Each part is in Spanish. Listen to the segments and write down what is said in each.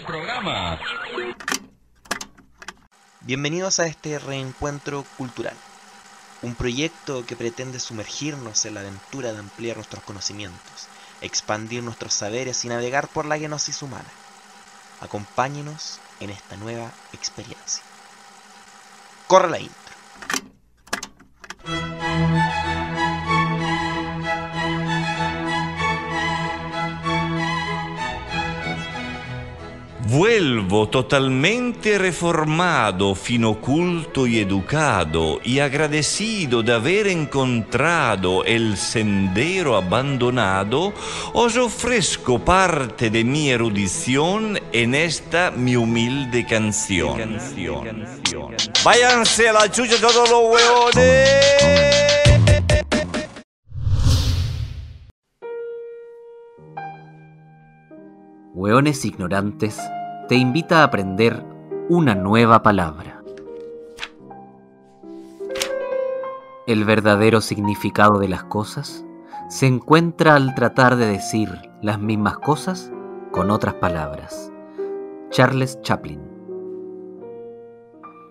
este. Bienvenidos a este reencuentro cultural, un proyecto que pretende sumergirnos en la aventura de ampliar nuestros conocimientos, expandir nuestros saberes y navegar por la genosis humana. Acompáñenos en esta nueva experiencia. Corre la Vuelvo totalmente reformado, fino culto y educado, y agradecido de haber encontrado el sendero abandonado, os ofrezco parte de mi erudición en esta mi humilde canción. Váyanse a la chucha todos los huevones. Hueones Ignorantes te invita a aprender una nueva palabra. El verdadero significado de las cosas se encuentra al tratar de decir las mismas cosas con otras palabras. Charles Chaplin.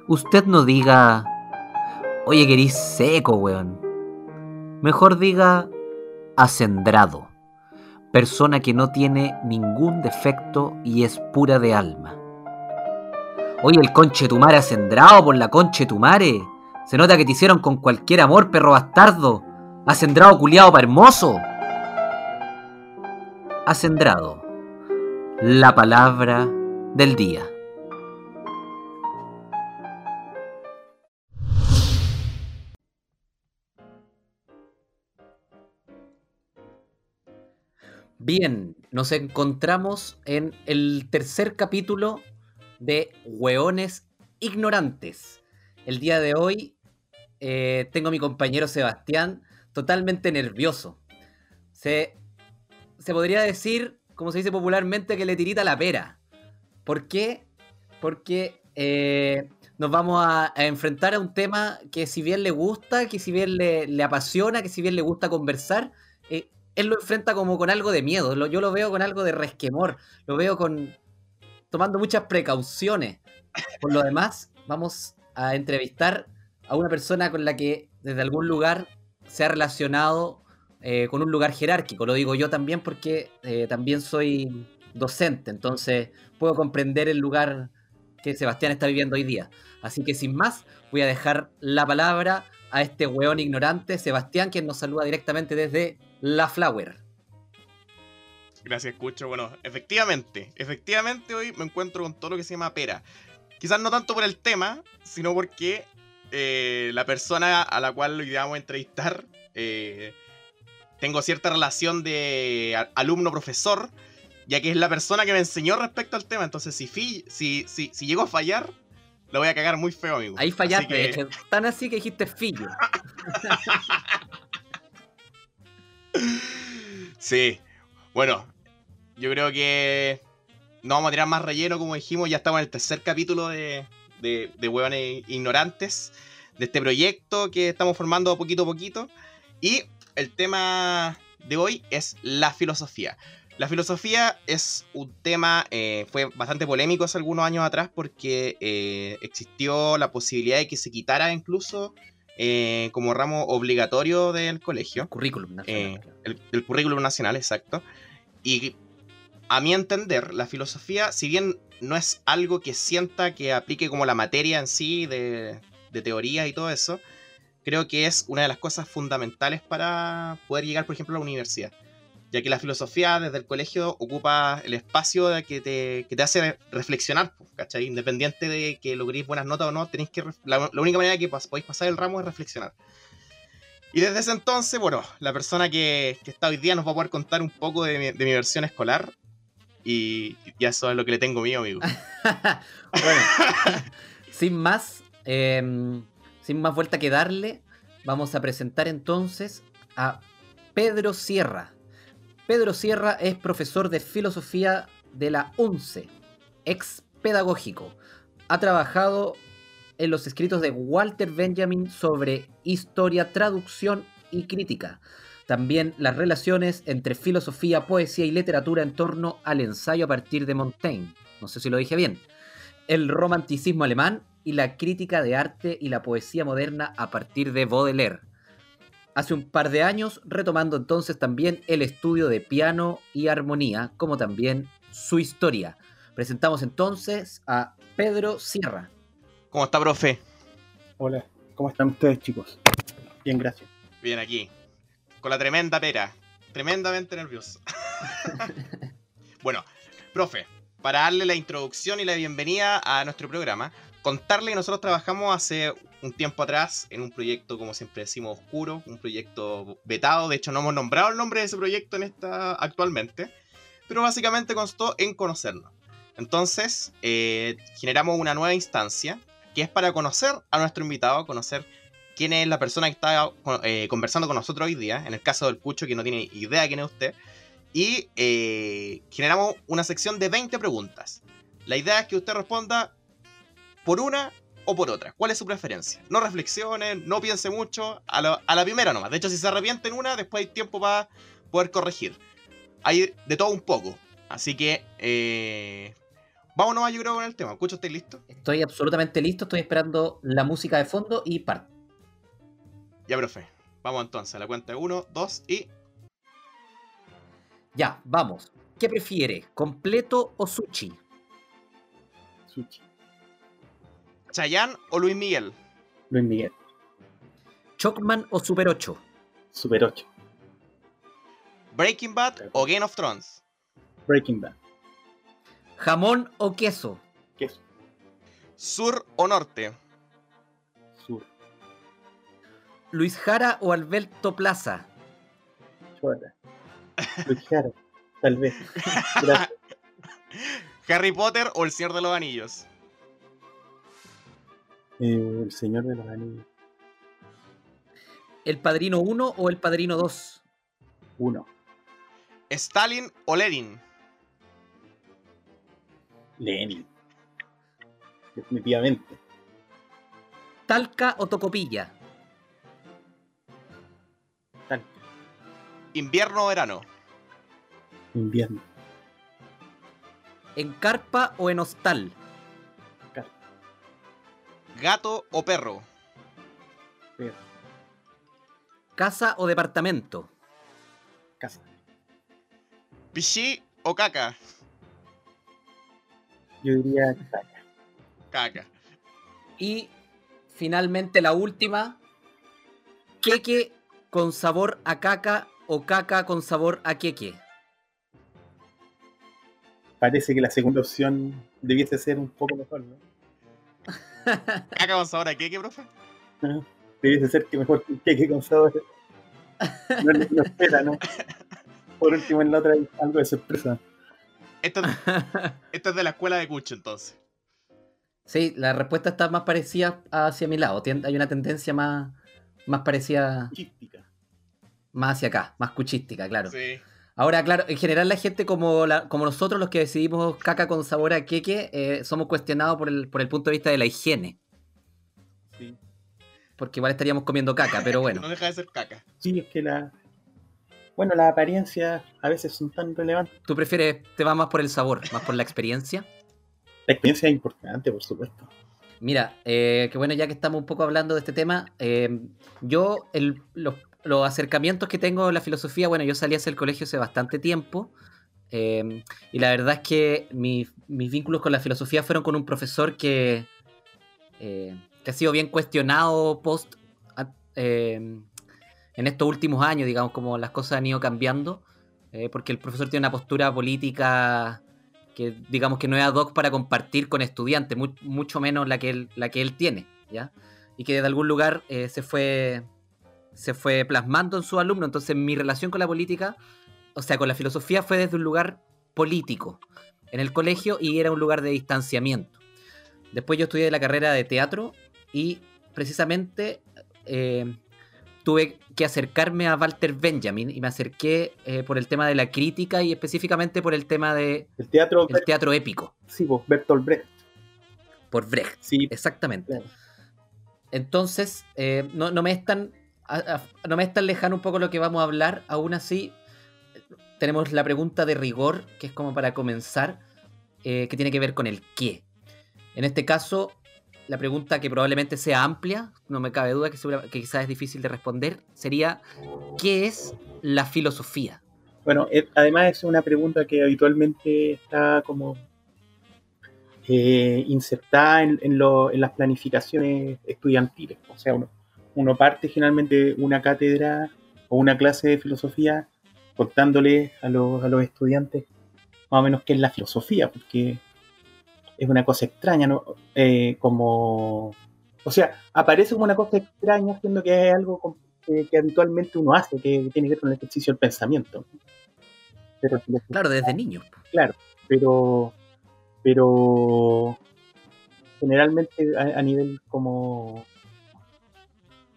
Usted no diga, oye, querís seco, weón. Mejor diga, acendrado persona que no tiene ningún defecto y es pura de alma. Oye, el conche tumare acendrado por la conche tumare. Se nota que te hicieron con cualquier amor, perro bastardo. Acendrado culiado para hermoso. Acendrado. La palabra del día. Bien, nos encontramos en el tercer capítulo de Hueones Ignorantes. El día de hoy eh, tengo a mi compañero Sebastián totalmente nervioso. Se, se podría decir, como se dice popularmente, que le tirita la pera. ¿Por qué? Porque eh, nos vamos a, enfrentar a un tema que si bien le gusta, que si bien le, le apasiona, que si bien le gusta conversar, él lo enfrenta como con algo de miedo. yo lo veo con algo de resquemor. Lo veo con tomando muchas precauciones. Por lo demás, vamos a entrevistar a una persona con la que desde algún lugar se ha relacionado eh, con un lugar jerárquico. Lo digo yo también porque eh, también soy docente, entonces puedo comprender el lugar que Sebastián está viviendo hoy día. Así que sin más, voy a dejar la palabra a este weón ignorante, Sebastián, quien nos saluda directamente desde La Flower. Gracias, Cucho. Bueno, efectivamente, efectivamente hoy me encuentro con todo lo que se llama pera. Quizás no tanto por el tema, sino porque eh, la persona a la cual hoy vamos a entrevistar, eh, tengo cierta relación de alumno-profesor, ya que es la persona que me enseñó respecto al tema. Entonces, si, si, si, si llego a fallar, lo voy a cagar muy feo, amigo. Ahí fallaste, que... tan así que dijiste fillo. sí. Bueno, yo creo que no vamos a tirar más relleno, como dijimos. Ya estamos en el tercer capítulo de, de, de Ignorantes, de este proyecto que estamos formando poquito a poquito. Y el tema de hoy es la filosofía. La filosofía es un tema, eh, fue bastante polémico hace algunos años atrás porque eh, existió la posibilidad de que se quitara incluso eh, como ramo obligatorio del colegio. Currículum nacional. El, currículum nacional, exacto. Y a mi entender, la filosofía, si bien no es algo que sienta que aplique como la materia en sí de, de teoría y todo eso, creo que es una de las cosas fundamentales para poder llegar, por ejemplo, a la universidad ya que la filosofía desde el colegio ocupa el espacio que, te, que te hace reflexionar, ¿cachai? Independiente de que logréis buenas notas o no, tenéis que la, única manera que podéis pasar el ramo es reflexionar. Y desde ese entonces, bueno, la persona que, está hoy día nos va a poder contar un poco de mi, de mi versión escolar. Y, ya eso es lo que le tengo mío, amigo. bueno, sin más, em, sin más vuelta que darle, vamos a presentar entonces a Pedro Sierra. Pedro Sierra es profesor de filosofía de la UNCE, ex pedagógico. Ha trabajado en los escritos de Walter Benjamin sobre historia, traducción y crítica. También las relaciones entre filosofía, poesía y literatura en torno al ensayo a partir de Montaigne. no sé si lo dije bien, el romanticismo alemán y la crítica de arte y la poesía moderna a partir de Baudelaire. Hace un par de años, retomando entonces también el estudio de piano y armonía, como también su historia. Presentamos entonces a Pedro Sierra. ¿Cómo está, profe? Hola, ¿cómo están ustedes, chicos? Bien, gracias. Bien, aquí. Con la tremenda pera. Tremendamente nervioso. bueno, profe, para darle la introducción y la bienvenida a nuestro programa, contarle que nosotros trabajamos hace un tiempo atrás en un proyecto, como siempre decimos, oscuro, un proyecto vetado. De hecho, no hemos nombrado el nombre de ese proyecto en esta actualmente, pero básicamente constó en conocernos. Entonces, eh, generamos una nueva instancia que es para conocer a nuestro invitado, conocer quién es la persona que está eh, conversando con nosotros hoy día, en el caso del Pucho, que no tiene idea quién es usted, y eh, generamos una sección de 20 preguntas. La idea es que usted responda por una o por otra. ¿Cuál es su preferencia? No reflexione, no piense mucho, a, la primera nomás. De hecho, si se arrepiente en una, después hay tiempo para poder corregir. Hay de todo un poco. Así que, eh, vamos nomás yo creo con el tema. ¿Escucho, ¿estáis listo? Estoy absolutamente listo, estoy esperando la música de fondo y parte. Ya, profe. Vamos entonces, a la cuenta de uno, dos y... Ya, vamos. ¿Qué prefiere, completo o sushi? Sushi. ¿Chayán o Luis Miguel? Luis Miguel. ¿Chocman o Super 8? Super 8. ¿Breaking Bad o Game of Thrones? Breaking Bad. ¿Jamón o queso? Queso. ¿Sur o norte? Sur. ¿Luis Jara o Alberto Plaza? Chora. Luis Jara. Tal vez. Gracias. ¿Harry Potter o El Señor de los Anillos? Eh, el Señor de los Anillos. ¿El Padrino 1 o el Padrino 2? Uno. ¿Stalin o Lenin? Lenin. Definitivamente. ¿Talca o Tocopilla? Tal. ¿Invierno o verano? Invierno. ¿En carpa o en hostal? ¿Gato o perro? Perro. ¿Casa o departamento? Casa. ¿Pichí o caca? Yo diría caca. Caca. Y finalmente la última. ¿Queque con sabor a caca o caca con sabor a queque? Parece que la segunda opción debiese ser un poco mejor, ¿no? ¿Caca con sabor a qué, qué, profe? Ajá. Debiese ser que mejor que queque con sabor. No, no, no espera, ¿no? Por último, en la otra hay algo de sorpresa. Esto, esto es de la escuela de Cucho, entonces. Sí, la respuesta está más parecida hacia mi lado. Tien- Hay una tendencia más, más parecida, Chística. más hacia acá, más cuchística, claro. Sí. Ahora, claro, en general la gente como, la- como nosotros, los que decidimos caca con sabor a queque, eh, somos cuestionados por el, por el punto de vista de la higiene. Sí. Porque igual estaríamos comiendo caca, pero bueno. No deja de ser caca. Sí, es que la. Bueno, las apariencias a veces son tan relevantes. ¿Tú prefieres, te va más por el sabor, más por la experiencia? La experiencia es importante, por supuesto. Mira, eh, que bueno, ya que estamos un poco hablando de este tema, eh, yo el- los, los acercamientos que tengo en la filosofía, bueno, yo salí hacia el colegio hace bastante tiempo eh, y la verdad es que mi- mis vínculos con la filosofía fueron con un profesor que, eh, ha sido bien cuestionado post a- eh, en estos últimos años, digamos, como las cosas han ido cambiando, porque el profesor tiene una postura política que digamos que no es ad hoc para compartir con estudiantes, mu- mucho menos la que él, la que él tiene, ¿ya? Y que de algún lugar se fue se fue plasmando en su alumno. Entonces mi relación con la política, o sea, con la filosofía fue desde un lugar político en el colegio y era un lugar de distanciamiento. Después yo estudié la carrera de teatro y precisamente eh, tuve que acercarme a Walter Benjamin y me acerqué eh, por el tema de la crítica y específicamente por el tema de El teatro. el teatro épico, Sí, pues, Bertolt Brecht. por Brecht, Sí, exactamente. Entonces, eh, no, no me es tan, no me es tan lejano un poco lo que vamos a hablar. Aún así, tenemos la pregunta de rigor, que es como para comenzar. eh, que tiene que ver con el qué. En este caso, la pregunta que probablemente sea amplia, no me cabe duda que, quizás es difícil de responder, sería ¿qué es la filosofía? Bueno, eh, además es una pregunta que habitualmente está como eh, insertada en las planificaciones estudiantiles. O sea, uno, uno parte generalmente una cátedra o una clase de filosofía contándole a los, a los estudiantes más o menos qué es la filosofía, porque es una cosa extraña, ¿no? Eh, como... O sea, aparece como una cosa extraña, siendo que es algo que, que habitualmente uno hace, que tiene que ver con el ejercicio del pensamiento. Pero, Claro, desde niños. po. pero, pero generalmente a, a nivel como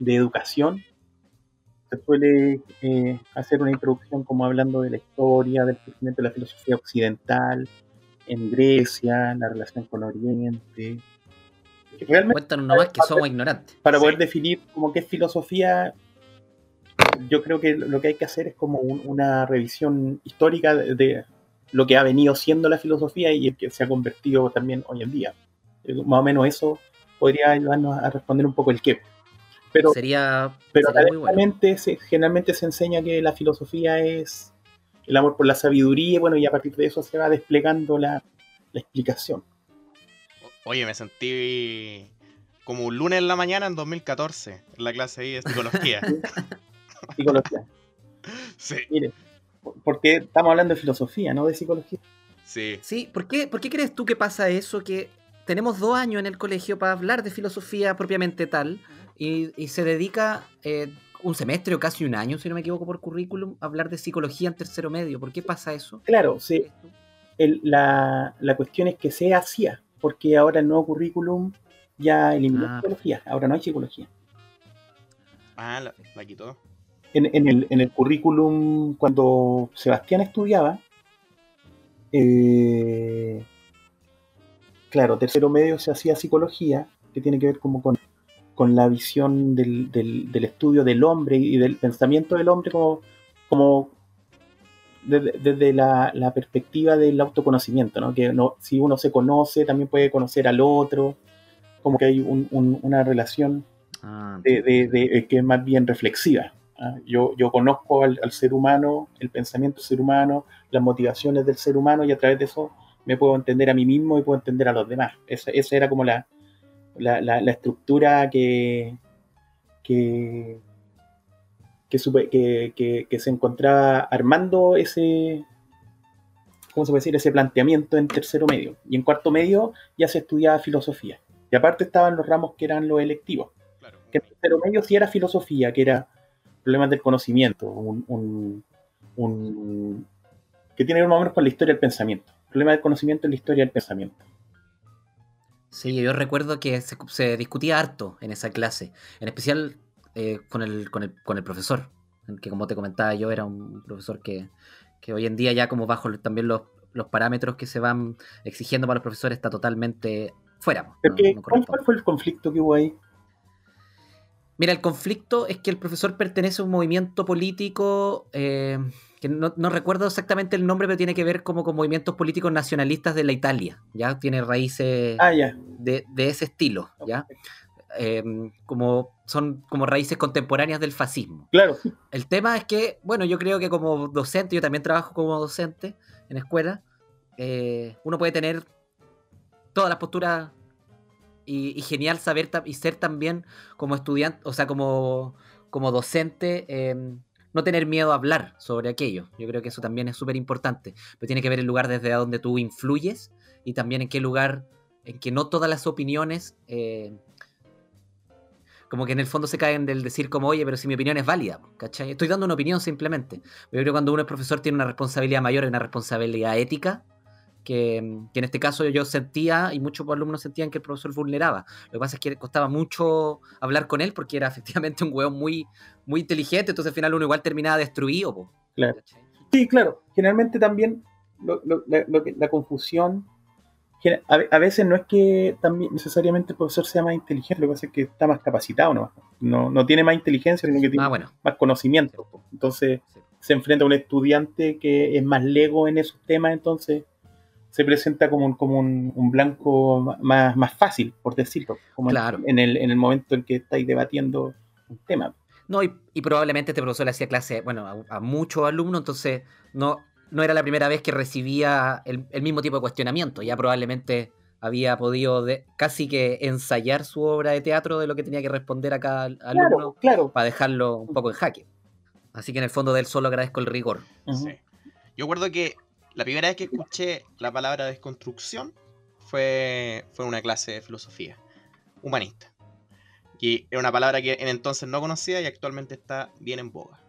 de educación se suele eh, hacer una introducción como hablando de la historia, del crecimiento de la filosofía occidental en Grecia, la relación con Oriente. Realmente Cuéntanos nomás que somos ignorantes. para Sí. poder definir como qué es filosofía, yo creo que lo que hay que hacer es como un- una revisión histórica de, de lo que ha venido siendo la filosofía y el que se ha convertido también hoy en día. Eh, Más o menos eso podría ayudarnos a responder un poco el qué. Pero, sería, pero sería muy bueno. académicamente se- generalmente se enseña que la filosofía es el amor por la sabiduría, y bueno, y a partir de eso se va desplegando la, la explicación. Oye, me sentí como un lunes en la mañana en 2014, en la clase ahí de psicología. Psicología. sí, Mire, porque estamos hablando de filosofía, no de psicología. sí. Sí, ¿por qué, ¿por qué crees tú que pasa eso? Que tenemos dos años en el colegio para hablar de filosofía propiamente tal y, y se dedica eh, un semestre o casi un año, si no me equivoco, por currículum, a hablar de psicología en tercero medio. ¿Por qué pasa eso? Claro, sí, el- la, la cuestión es que se hacía, porque ahora el nuevo currículum ya eliminó Ah, psicología, ahora no hay psicología. Ah, la, la quitó. En, en el, en el currículum, cuando Sebastián estudiaba, eh, claro, tercero medio se hacía psicología, que tiene que ver como con, con la visión del, del- del estudio del hombre y del pensamiento del hombre como, como desde, desde la, la perspectiva del autoconocimiento, ¿no? Que no, si uno se conoce, también puede conocer al otro, como que hay un- un- una relación Ah, de, de- de- que es más bien reflexiva. ¿ah? Yo, yo conozco al, al ser humano, el pensamiento del ser humano, las motivaciones del ser humano y a través de eso me puedo entender a mí mismo y puedo entender a los demás. Esa, esa era como la, la, la- la estructura que, que, que, supe- que- se encontraba armando ese, ¿cómo se puede decir? Ese planteamiento en tercero medio. Y en cuarto medio ya se estudiaba filosofía. Y aparte estaban los ramos que eran los electivos Claro. que en tercero medio sí era filosofía, que era problemas del conocimiento, un, un- un- que tiene que ver más o menos con la historia del pensamiento. Problema del conocimiento en la historia del pensamiento. Sí, yo recuerdo que se, se discutía harto en esa clase, en especial eh, con, el, con, el, con el profesor, que como te comentaba yo era un profesor que, que hoy en día ya como bajo también los, los parámetros que se van exigiendo para los profesores está totalmente fuera. pues, Pero no- que- no ¿cuál, corresponde. cuál fue el conflicto que hubo ahí? Mira, el conflicto es que el profesor pertenece a un movimiento político eh, que no, no recuerdo exactamente el nombre, pero tiene que ver como con movimientos políticos nacionalistas de la Italia. Ya tiene raíces Ah, de, de ese estilo, ¿ya? Eh, como son como raíces contemporáneas del fascismo. Claro. El tema es que, bueno, yo creo que como docente, yo también trabajo como docente en escuela, eh, uno puede tener todas las posturas y, y genial saber y ser también como estudiante, o sea, como, como docente, eh, no tener miedo a hablar sobre aquello. Yo creo que eso también es súper importante, pero tiene que ver el lugar desde donde tú influyes y también en qué lugar, en que no todas las opiniones... eh, como que en el fondo se caen del decir como, oye, pero si mi opinión es válida, ¿cachai? Estoy dando una opinión simplemente. Yo creo que cuando uno es profesor tiene una responsabilidad mayor, una responsabilidad ética, que, que en este caso yo sentía, y muchos alumnos sentían que el profesor vulneraba. Lo que pasa es que costaba mucho hablar con él porque era efectivamente un hueón muy, muy inteligente, entonces al final uno igual terminaba destruido. po, Claro. Sí, claro. Generalmente también lo- lo- la, lo que- la confusión. A, ve- a veces no es que también necesariamente el profesor sea más inteligente, lo que pasa es que está más capacitado, ¿no? No, no tiene más inteligencia, sino que tiene Ah, bueno. más conocimiento. Entonces Sí. se enfrenta a un estudiante que es más lego en esos temas, entonces se presenta como un, como un, un blanco más, más fácil, por decirlo, como Claro. en, el, en el momento en que estáis debatiendo un tema. No, y, y probablemente este profesor le hacía clase, bueno, a, a muchos alumnos, entonces no, no era la primera vez que recibía el, el mismo tipo de cuestionamiento. Ya probablemente había podido de- casi que ensayar su obra de teatro de lo que tenía que responder a cada al- alumno Claro, claro. para dejarlo un poco en jaque. Así que en el fondo de él solo agradezco el rigor. Sí. Yo recuerdo que la primera vez que escuché la palabra desconstrucción fue, fue una clase de filosofía humanista. Y era una palabra que en entonces no conocía y actualmente está bien en boga.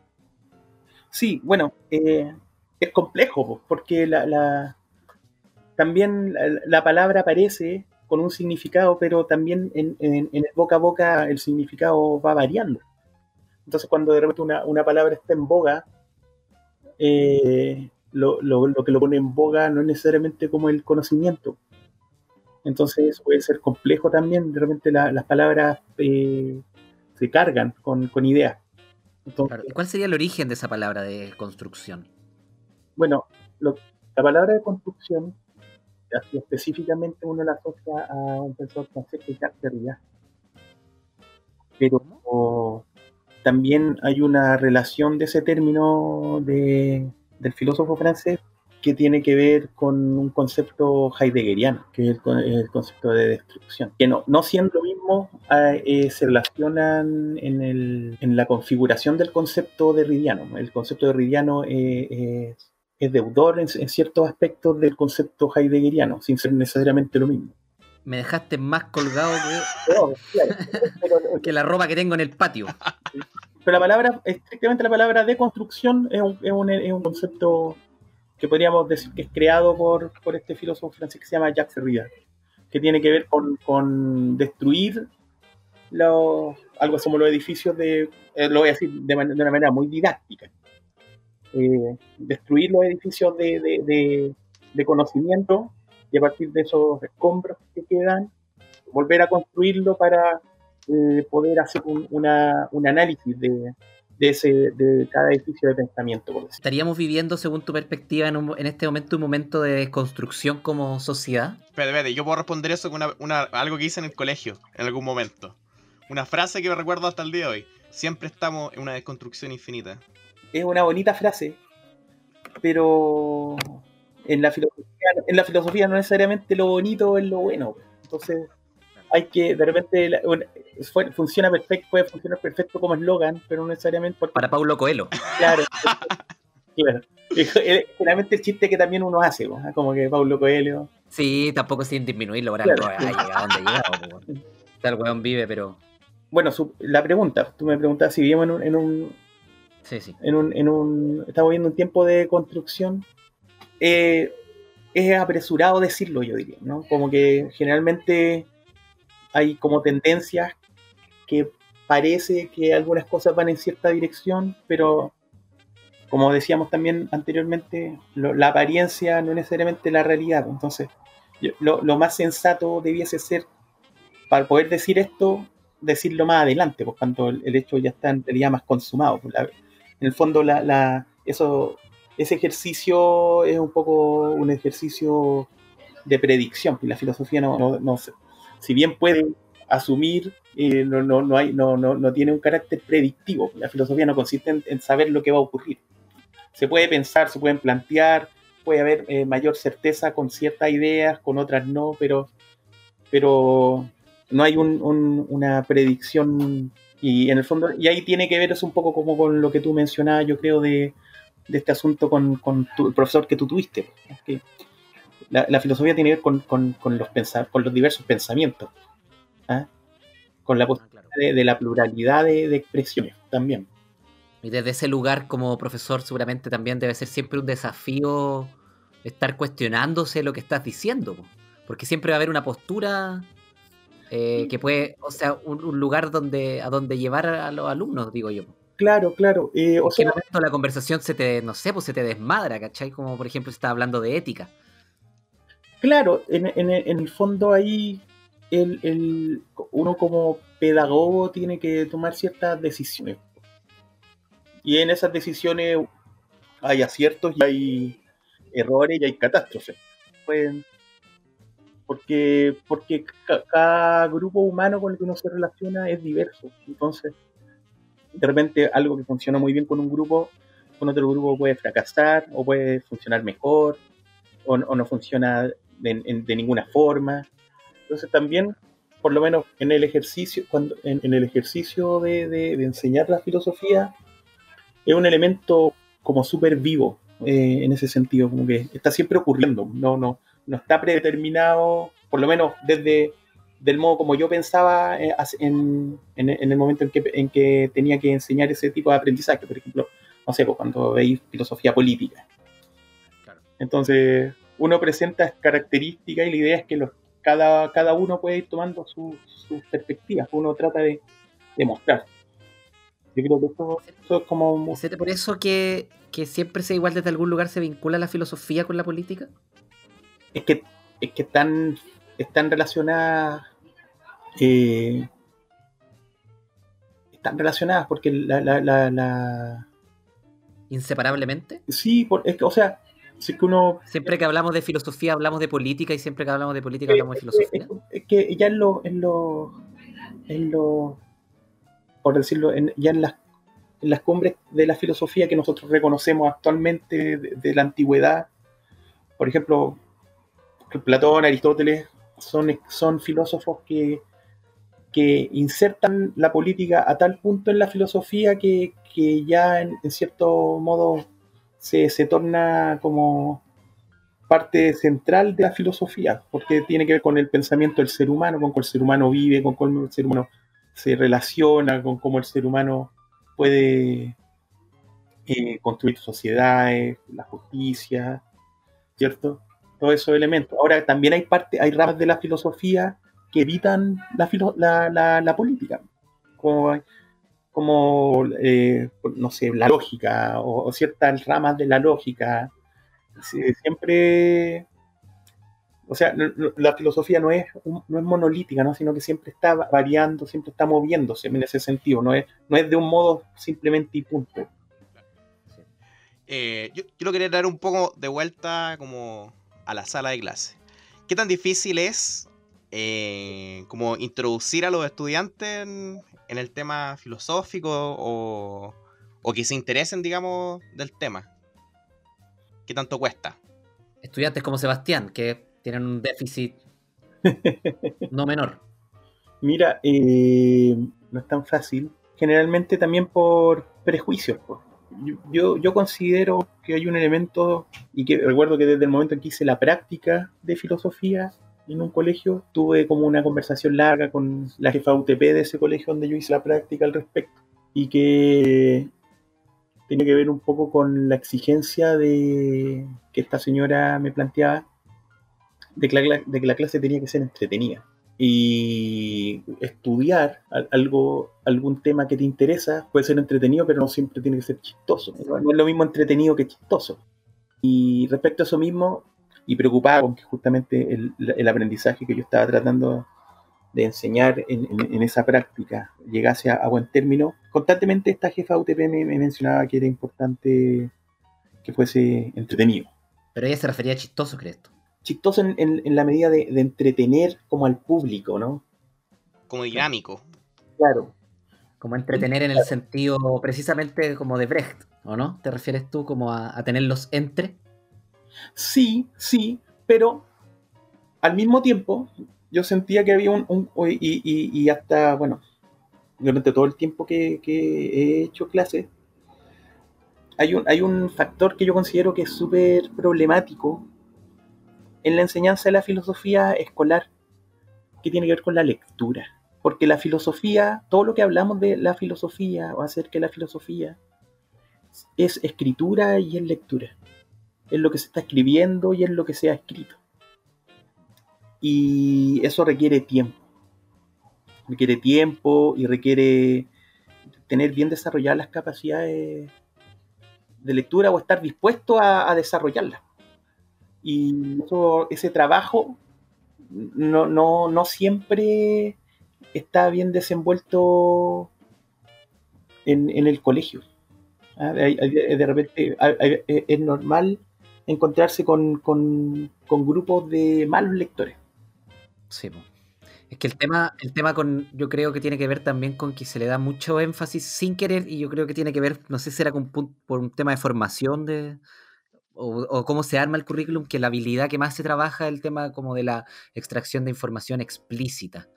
Sí, bueno, eh, es complejo, po, porque la, también la, la palabra aparece con un significado, pero también en el boca a boca el significado va variando. Entonces, cuando de repente una, una palabra está en boga, eh, lo, lo- lo que lo pone en boga no es necesariamente como el conocimiento. Entonces, eso puede ser complejo también. De repente la- las palabras eh, se cargan con, con ideas. Entonces, Claro, ¿Y cuál sería el origen de esa palabra de construcción? Bueno, lo- la palabra de construcción, así específicamente uno la asocia a un pensador francés que es Jacques Derrida. Pero también hay una relación de ese término de- del filósofo francés que tiene que ver con un concepto heideggeriano, que es el, el concepto de destrucción. Que no, no siendo lo mismo, ah, eh, se relacionan en, el- en la configuración del concepto derridiano. El concepto derridiano eh, es es deudor en, en ciertos aspectos del concepto heideggeriano, sin ser necesariamente lo mismo. Me dejaste más colgado que, Pero, claro, pero- que la ropa que tengo en el patio. pero la palabra, estrictamente la palabra deconstrucción, es un, es un, es un concepto que podríamos decir que es creado por, por este filósofo francés que se llama Jacques Derrida, que tiene que ver con, con destruir los, algo como los edificios de, eh, lo voy a decir de, man- de una manera muy didáctica, Eh, destruir los edificios de, de- de- conocimiento y a partir de esos escombros que quedan, volver a construirlo para eh, poder hacer un, una- un análisis de, de, ese, de cada edificio de pensamiento, por. ¿Estaríamos viviendo, según tu perspectiva, en, un- en este momento un momento de desconstrucción como sociedad? Espérate, espérate, yo puedo responder eso con una, una- algo que hice en el colegio en algún momento. Una frase que me recuerdo hasta el día de hoy. Siempre estamos en una desconstrucción infinita. es una bonita frase, pero en la filosofía, en la filosofía no necesariamente lo bonito es lo bueno. Entonces, hay que, de repente, la- funciona perfecto, puede funcionar perfecto como eslogan, pero no necesariamente porque, Para Paulo Coelho. claro, claro. Es Generalmente el chiste que también uno hace, ¿no? como que Paulo Coelho. Sí, tampoco sin disminuirlo, por Claro. a llegado. sea, el weón vive, pero. Bueno, su- la pregunta, tú me preguntas si vivimos en un, en un, Sí, sí. en un, en un- estamos viendo un tiempo de construcción, eh, es apresurado decirlo, yo diría, ¿no? Como que generalmente hay como tendencias que parece que algunas cosas van en cierta dirección, pero como decíamos también anteriormente, lo- la apariencia no es necesariamente la realidad. Entonces, lo, lo más sensato debiese ser, para poder decir esto, decirlo más adelante, pues cuando el, hecho ya está en realidad más consumado. pues, la- en el fondo la, la- eso, ese ejercicio es un poco un ejercicio de predicción, y la filosofía no, no- no si bien puede asumir, eh, no, no, no, hay, no, no, no tiene un carácter predictivo, la filosofía no consiste en, saber lo que va a ocurrir. Se puede pensar, se pueden plantear, puede haber eh, mayor certeza con ciertas ideas, con otras no, pero, pero no hay un- un- una predicción y en el fondo, y ahí tiene que ver eso un poco como con lo que tú mencionabas, yo creo, de, de este asunto con, con tu- el profesor que tú tuviste. Que la, la filosofía tiene que ver con, con- con los pensa- con los diversos pensamientos, ¿ah? con la Ah, posibilidad de, de la pluralidad de, de expresiones también. Y desde ese lugar, como profesor, seguramente también debe ser siempre un desafío estar cuestionándose lo que estás diciendo. po. Porque siempre va a haber una postura eh, que puede, o sea, un, un lugar donde a donde llevar a los alumnos, digo yo. Claro, claro. eh, o ¿En qué sea, momento la conversación se te, no sé, pues se te desmadra, ¿cachai? Como por ejemplo se está hablando de ética. Claro, en, en- en el fondo ahí el, uno como pedagogo tiene que tomar ciertas decisiones. Y en esas decisiones hay aciertos y hay errores y hay catástrofes. pueden porque porque ca- cada grupo humano con el que uno se relaciona es diverso entonces de repente algo que funciona muy bien con un grupo con otro grupo puede fracasar o puede funcionar mejor o, o no funciona de, en- de ninguna forma entonces también por lo menos en el ejercicio cuando en, en el ejercicio de, de- de enseñar la filosofía es un elemento como súper vivo eh, en ese sentido como que está siempre ocurriendo no no no está predeterminado, por lo menos desde del modo como yo pensaba eh, en, en- en el momento en que, en que tenía que enseñar ese tipo de aprendizaje, por ejemplo, no sé, pues, cuando veis filosofía política. Claro. Entonces, uno presenta características y la idea es que los, cada, cada uno puede ir tomando su- sus perspectivas, uno trata de, de mostrar. Yo creo que eso es como... ¿Y será por eso que, que siempre sea igual desde algún lugar se vincula la filosofía con la política? es que, es que están, están relacionadas. eh, están relacionadas porque la, la, la, la- Inseparablemente. sí, por- es que, o sea, si es que uno Siempre que hablamos de filosofía hablamos de política y siempre que hablamos de política Eh, hablamos de filosofía. es, es que ya en lo, en lo, en lo por decirlo, en- ya en las, en las cumbres de la filosofía que nosotros reconocemos actualmente de, de la antigüedad, por ejemplo, Platón, Aristóteles, son, son filósofos que, que insertan la política a tal punto en la filosofía que, que ya en, en cierto modo se, torna como parte central de la filosofía, porque tiene que ver con el pensamiento del ser humano, con cómo el ser humano vive, con cómo el ser humano se relaciona, con cómo el ser humano puede eh, construir sociedades, la justicia, ¿cierto? Todos esos elementos. Ahora también hay parte, hay ramas de la filosofía que evitan la, filo- la, la- la política, como eh, no sé, la lógica o, ciertas ramas de la lógica. Siempre, o sea, la filosofía no es, no es monolítica, ¿no? sino que siempre está va- variando, siempre está moviéndose en ese sentido, no es, no es de un modo simplemente y punto. Eh, yo, yo lo quería dar un poco de vuelta como a la sala de clase. ¿Qué tan difícil es eh, como introducir a los estudiantes en, en el tema filosófico o, o que se interesen, digamos, del tema? ¿Qué tanto cuesta? Estudiantes como Sebastián, que tienen un déficit no menor. Mira, eh, no es tan fácil. Generalmente también por prejuicios. po. Yo, yo, yo considero que hay un elemento, y que recuerdo que desde el momento en que hice la práctica de filosofía en un colegio, tuve como una conversación larga con la jefa UTP de ese colegio donde yo hice la práctica al respecto. Y que tenía que ver un poco con la exigencia de que esta señora me planteaba de que la, de que la clase tenía que ser entretenida y estudiar al- algo, algún tema que te interesa puede ser entretenido, pero no siempre tiene que ser chistoso. No es lo mismo entretenido que chistoso. Y respecto a eso mismo, y preocupado con que justamente el, el aprendizaje que yo estaba tratando de enseñar en, en- en esa práctica llegase a, a buen término, constantemente esta jefa UTP me, me mencionaba que era importante que fuese entretenido Pero ella se refería a chistoso, ¿crees tú? chistoso en, en- en la medida de, de entretener como al público, ¿no? Como dinámico. Claro. Como entretener en el sentido precisamente como de Brecht, ¿o no? ¿Te refieres tú como a, a tenerlos entre? Sí, sí, pero al mismo tiempo yo sentía que había un... y, hasta, bueno, durante todo el tiempo que, que he hecho clases, hay un, hay un factor que yo considero que es súper problemático en la enseñanza de la filosofía escolar, que tiene que ver con la lectura. Porque la filosofía, todo lo que hablamos de la filosofía o acerca de la filosofía, es escritura y es lectura. Es lo que se está escribiendo y es lo que se ha escrito. Y eso requiere tiempo. Requiere tiempo y requiere tener bien desarrolladas las capacidades de lectura o estar dispuesto a, desarrollarlas. Y eso- ese trabajo no, no, no siempre está bien desenvuelto en, en el colegio. Ah, De repente es normal encontrarse con, con, grupos de malos lectores. Sí. Es que el tema, el tema con, yo creo que tiene que ver también con que se le da mucho énfasis sin querer y yo creo que tiene que ver, no sé si era con, por un tema de formación de, o, cómo se arma el currículum, que la habilidad que más se trabaja es el tema como de la extracción de información explícita.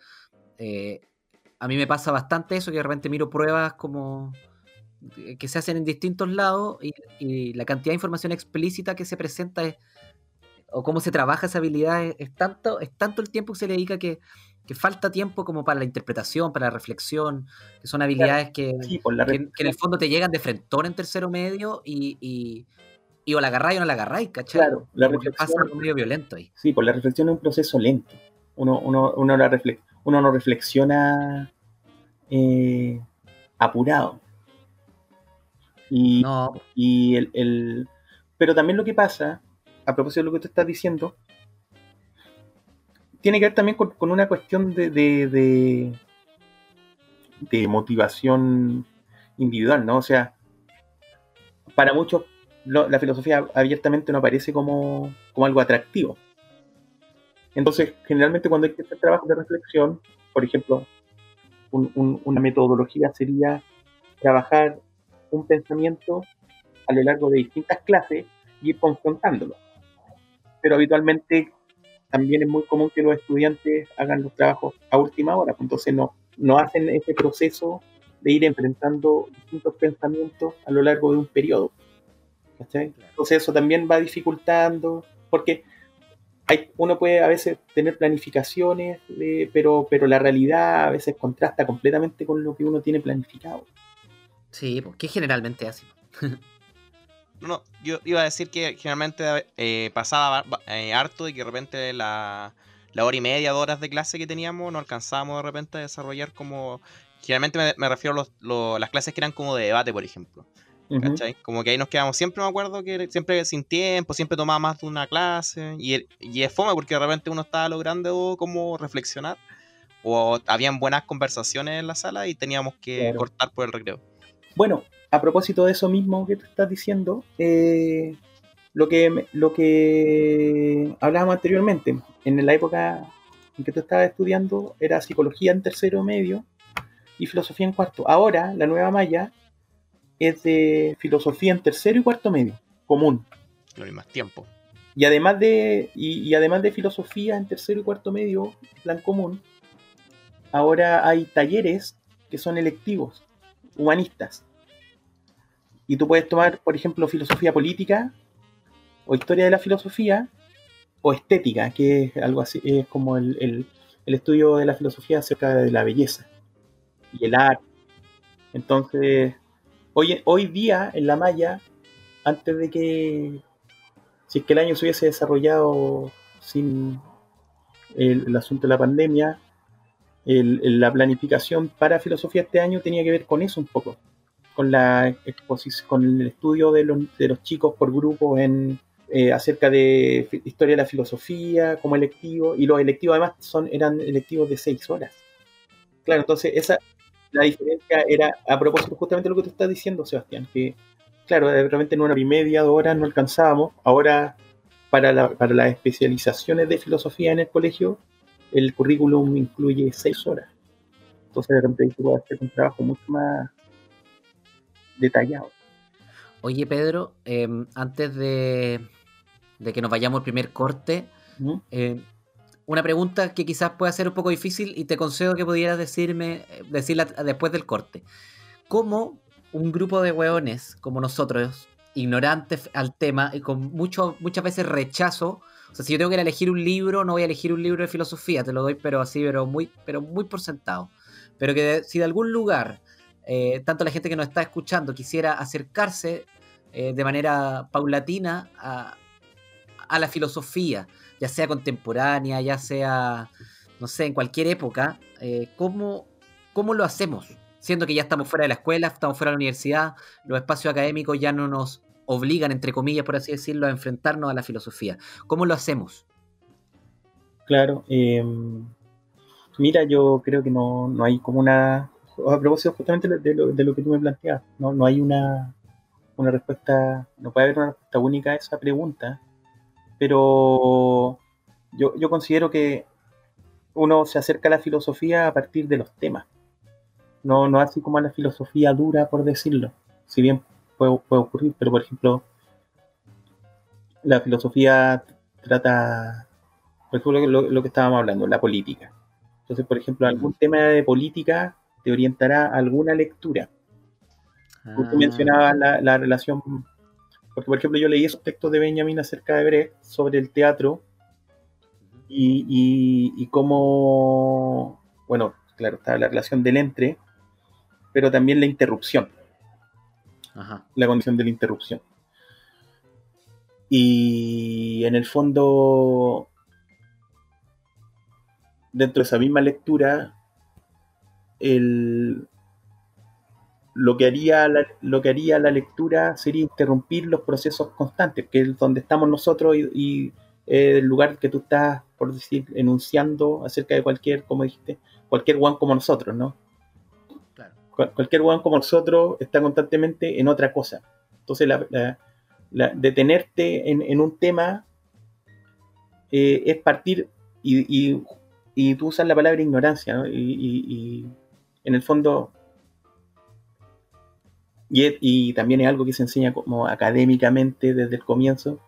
Eh, a mí me pasa bastante eso, que de repente miro pruebas como que se hacen en distintos lados y, y la cantidad de información explícita que se presenta es, o cómo se trabaja esa habilidad es, es tanto, es tanto el tiempo que se le dedica que, que falta tiempo como para la interpretación, para la reflexión, que son habilidades que, Sí, que, en el fondo te llegan de frentón en tercero medio y, y, y o la agarráis o no la agarráis, ¿cachai? Claro, la que pasa reflexión- algo medio violento ahí. Sí, pues la reflexión es un proceso lento. Uno, uno, uno, la refle- uno no reflexiona eh, apurado. Y, No, y el, el- Pero también lo que pasa, a propósito de lo que tú estás diciendo, tiene que ver también con, con una cuestión de, de, de, de motivación individual, ¿no? O sea, para muchos la filosofía abiertamente no aparece como, como algo atractivo. Entonces, generalmente cuando hay que hacer trabajos de reflexión, por ejemplo, un- un- una metodología sería trabajar un pensamiento a lo largo de distintas clases y ir confrontándolo. Pero habitualmente también es muy común que los estudiantes hagan los trabajos a última hora, pues entonces no, no hacen ese proceso de ir enfrentando distintos pensamientos a lo largo de un periodo. ¿cachai? Entonces eso también va dificultando, porque hay, uno puede a veces tener planificaciones, eh, pero, pero la realidad a veces contrasta completamente con lo que uno tiene planificado. Sí, porque generalmente así. No, no, yo iba a decir que generalmente eh, pasaba ba- eh, harto y que de repente la, la hora y media, dos horas de clase que teníamos no alcanzábamos de repente a desarrollar como... Generalmente me, me refiero a los- lo- las clases que eran como de debate, por ejemplo. ¿Cachai? Como que ahí nos quedamos siempre, me acuerdo, que siempre sin tiempo, siempre tomaba más de una clase. Y, y es fome porque de repente uno estaba logrando como reflexionar. O habían buenas conversaciones en la sala y teníamos que Claro. cortar por el recreo. Bueno, a propósito de eso mismo que tú estás diciendo, eh, lo, que, lo que hablábamos anteriormente, en la época en que tú estabas estudiando era psicología en tercero medio y filosofía en cuarto. Ahora la nueva malla es de filosofía en tercero y cuarto medio, común. Claro, y más tiempo. Y además de, y, y además de filosofía en tercero y cuarto medio, plan común, ahora hay talleres que son electivos, humanistas. Y tú puedes tomar, por ejemplo, filosofía política, o historia de la filosofía, o estética, que es algo así, es como el, el- estudio de la filosofía acerca de la belleza y el arte. Entonces, hoy, hoy día en la malla, antes de que si es que el año se hubiese desarrollado sin el, asunto de la pandemia, la planificación para filosofía este año tenía que ver con eso un poco, con la con el estudio de los, de los chicos por grupos en eh, acerca de historia de la filosofía como electivo, y los electivos además son, eran electivos de seis horas. Claro, entonces esa la diferencia era a propósito justamente lo que tú estás diciendo, Sebastián, que claro, de repente en una hora y media, dos horas no alcanzábamos. Ahora, para, la- para las especializaciones de filosofía en el colegio, el currículum incluye seis horas. Entonces, de repente ahí hacer un trabajo mucho más detallado. Oye, Pedro, eh, antes de, de que nos vayamos al primer corte, ¿no? eh, una pregunta que quizás pueda ser un poco difícil y te concedo que pudieras decirme, decirla después del corte. ¿Cómo un grupo de hueones como nosotros, ignorantes al tema y con mucho, muchas veces rechazo, o sea, si yo tengo que elegir un libro, no voy a elegir un libro de filosofía, te lo doy, pero así, pero muy, pero muy por sentado. Pero que de- si de algún lugar, eh, tanto la gente que nos está escuchando quisiera acercarse eh, de manera paulatina a, la filosofía, ya sea contemporánea, ya sea, no sé, en cualquier época, eh, ¿cómo, ¿cómo lo hacemos? Siendo que ya estamos fuera de la escuela, estamos fuera de la universidad, los espacios académicos ya no nos obligan, entre comillas, por así decirlo, a enfrentarnos a la filosofía. ¿Cómo lo hacemos? Claro. eh, mira, yo creo que no, no hay como una. A propósito justamente de lo, de lo que tú me planteas, no, no hay una, una respuesta, no puede haber una respuesta única a esa pregunta, pero yo, yo considero que uno se acerca a la filosofía a partir de los temas, no, no así como a la filosofía dura, por decirlo, si bien puede, puede ocurrir, pero por ejemplo, la filosofía trata, por ejemplo, lo, lo que estábamos hablando, la política. Entonces, por ejemplo, algún tema de política te orientará a alguna lectura. Tú Ah, mencionabas la, la relación, porque por ejemplo yo leí esos textos de Benjamin acerca de Brecht sobre el teatro y, y, y cómo, bueno, claro, está la relación del entre, pero también la interrupción, Ajá. la condición de la interrupción. Y en el fondo, dentro de esa misma lectura, el, lo, que haría la, lo que haría la lectura sería interrumpir los procesos constantes, que es donde estamos nosotros y, y eh, el lugar que tú estás, por decir, enunciando acerca de cualquier, como dijiste, cualquier one como nosotros, ¿no? Claro. Cual- cualquier one como nosotros está constantemente en otra cosa. Entonces, la, la- la- detenerte en, en un tema eh, es partir y, y- y tú usas la palabra ignorancia, ¿no? Y, y- y en el fondo, y, también es algo que se enseña como académicamente desde el comienzo,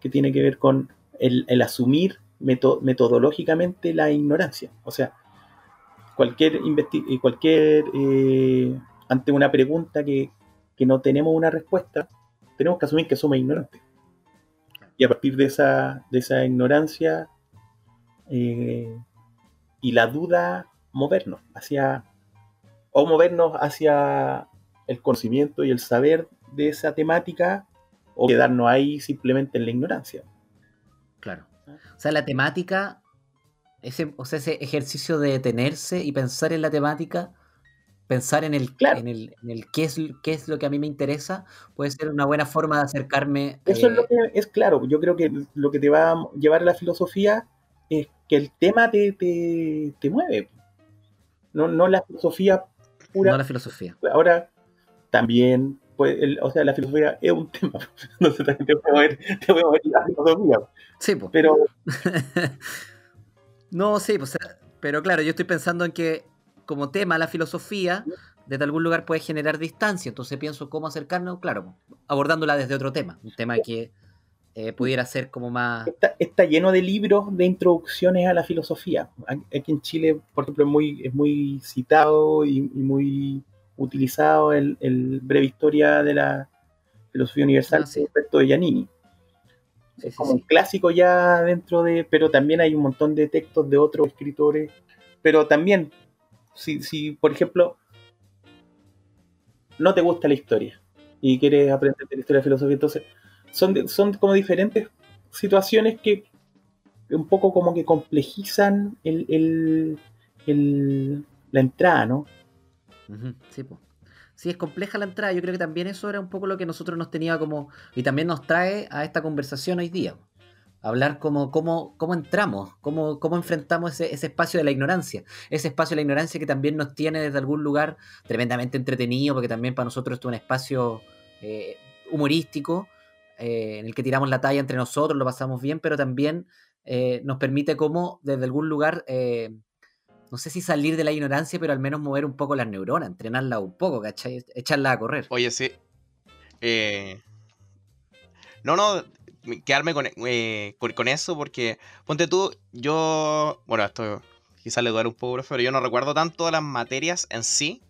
que tiene que ver con el, asumir meto- metodológicamente la ignorancia. O sea, cualquier, eh, cualquier eh, ante una pregunta que, que no tenemos una respuesta, tenemos que asumir que somos ignorantes. Y a partir de esa, de esa ignorancia eh, y la duda, movernos hacia, o movernos hacia el conocimiento y el saber de esa temática, o quedarnos ahí simplemente en la ignorancia. Claro. O sea, la temática, ese, o sea, ese ejercicio de detenerse y pensar en la temática, pensar en el, Claro. en el, en el qué, es, qué es lo que a mí me interesa, puede ser una buena forma de acercarme. Eso es lo que es claro. Yo creo que lo que te va a llevar a la filosofía es que el tema te, te, te mueve. No, no la filosofía pura. no la filosofía. Ahora, también, pues, el- o sea, la filosofía es un tema. No sé, también te puede mover, te puede mover la filosofía. Sí, pues. Pero no, sí, pues, pero claro, yo estoy pensando en que como tema la filosofía desde algún lugar puede generar distancia, entonces pienso cómo acercarnos, claro, abordándola desde otro tema, un tema que eh, pudiera ser como más... está, está lleno de libros de introducciones a la filosofía. Aquí en Chile, por ejemplo, es muy, es muy citado y, y muy utilizado el, el breve historia de la filosofía universal Ah, sí. respecto de Giannini. Sí, es sí, como un clásico ya dentro de, pero también hay un montón de textos de otros escritores, pero también, si, si por ejemplo, no te gusta la historia y quieres aprender de la historia de filosofía, entonces son, son como diferentes situaciones que un poco como que complejizan el, el- el- la entrada, ¿no? Sí, po. Sí, es compleja la entrada. Yo creo que también eso era un poco lo que nosotros nos tenía como. Y también nos trae a esta conversación hoy día. Hablar como cómo, cómo entramos, cómo, cómo enfrentamos ese, ese espacio de la ignorancia. Ese espacio de la ignorancia que también nos tiene desde algún lugar tremendamente entretenido, porque también para nosotros es un espacio eh, humorístico, eh, en el que tiramos la talla entre nosotros, lo pasamos bien, pero también eh, nos permite como desde algún lugar. eh, no sé si salir de la ignorancia, pero al menos mover un poco las neuronas, entrenarlas un poco, ¿cachai? Echarlas a correr. Oye, sí. No, no, quedarme con, con, con eso porque, ponte tú, yo, bueno, esto quizás le duele un poco, pero yo no recuerdo tanto las materias en sí.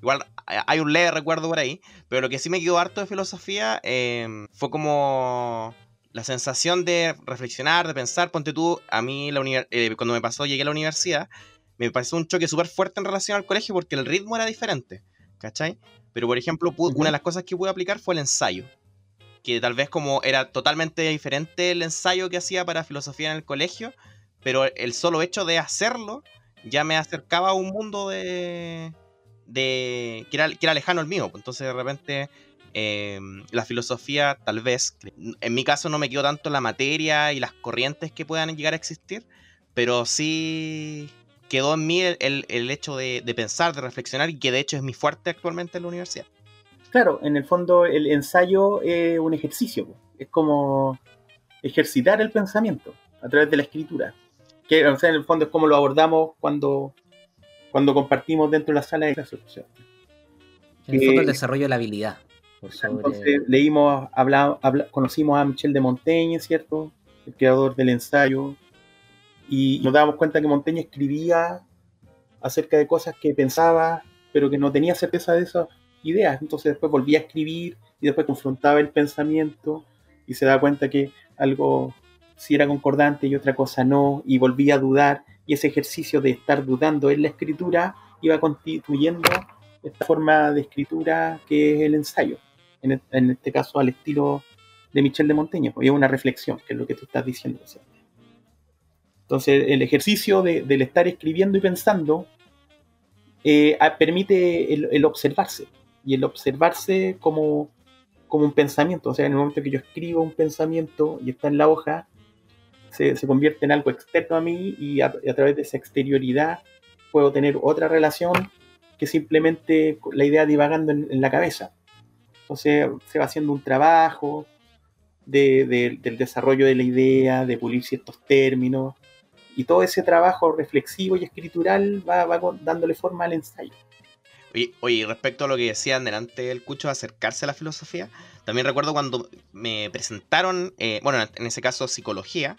Igual hay- hay un leve recuerdo por ahí, pero lo que sí me quedó harto de filosofía eh, fue como la sensación de reflexionar, de pensar. Ponte tú, a mí la eh, cuando me pasó, llegué a la universidad, me pareció un choque súper fuerte en relación al colegio porque el ritmo era diferente, ¿cachai? Pero por ejemplo, una de las cosas que pude aplicar fue el ensayo. Que tal vez como era totalmente diferente el ensayo que hacía para filosofía en el colegio, pero el solo hecho de hacerlo ya me acercaba a un mundo de. De que, era, que era lejano al mío. pues. Entonces de repente eh, la filosofía tal vez, en mi caso no me quedó tanto la materia y las corrientes que puedan llegar a existir, pero sí quedó en mí el, el- el hecho de, de pensar, de reflexionar y que de hecho es mi fuerte actualmente en la universidad. Claro, en el fondo el ensayo es un ejercicio, po. es como ejercitar el pensamiento a través de la escritura. Que en el fondo es como lo abordamos cuando, cuando compartimos dentro de la sala de clases. En el desarrollo de la habilidad. sobre- Entonces leímos, habla- habla- conocimos a Michel de Montaigne, ¿cierto? El creador del ensayo. Y nos dábamos cuenta que Montaigne escribía acerca de cosas que pensaba, pero que no tenía certeza de esas ideas. Entonces después volvía a escribir y después confrontaba el pensamiento y se daba cuenta que algo sí era concordante y otra cosa no, y volvía a dudar. Y ese ejercicio de estar dudando en la escritura iba constituyendo esta forma de escritura que es el ensayo en, e- este caso al estilo de Michel de Montaigne, porque es una reflexión, que es lo que tú estás diciendo. Entonces, el ejercicio de- del estar escribiendo y pensando eh, permite el, el observarse, y el observarse como, como un pensamiento, o sea, en el momento que yo escribo un pensamiento y está en la hoja, se, convierte en algo externo a mí y a, través de esa exterioridad puedo tener otra relación que simplemente la idea divagando en- la cabeza. Entonces se va haciendo un trabajo de- de- del desarrollo de la idea, de pulir ciertos términos, y todo ese trabajo reflexivo y escritural va, va dándole forma al ensayo. Oye, respecto a lo que decían delante del Cucho acercarse a la filosofía, también recuerdo cuando me presentaron, eh, bueno, en ese caso psicología,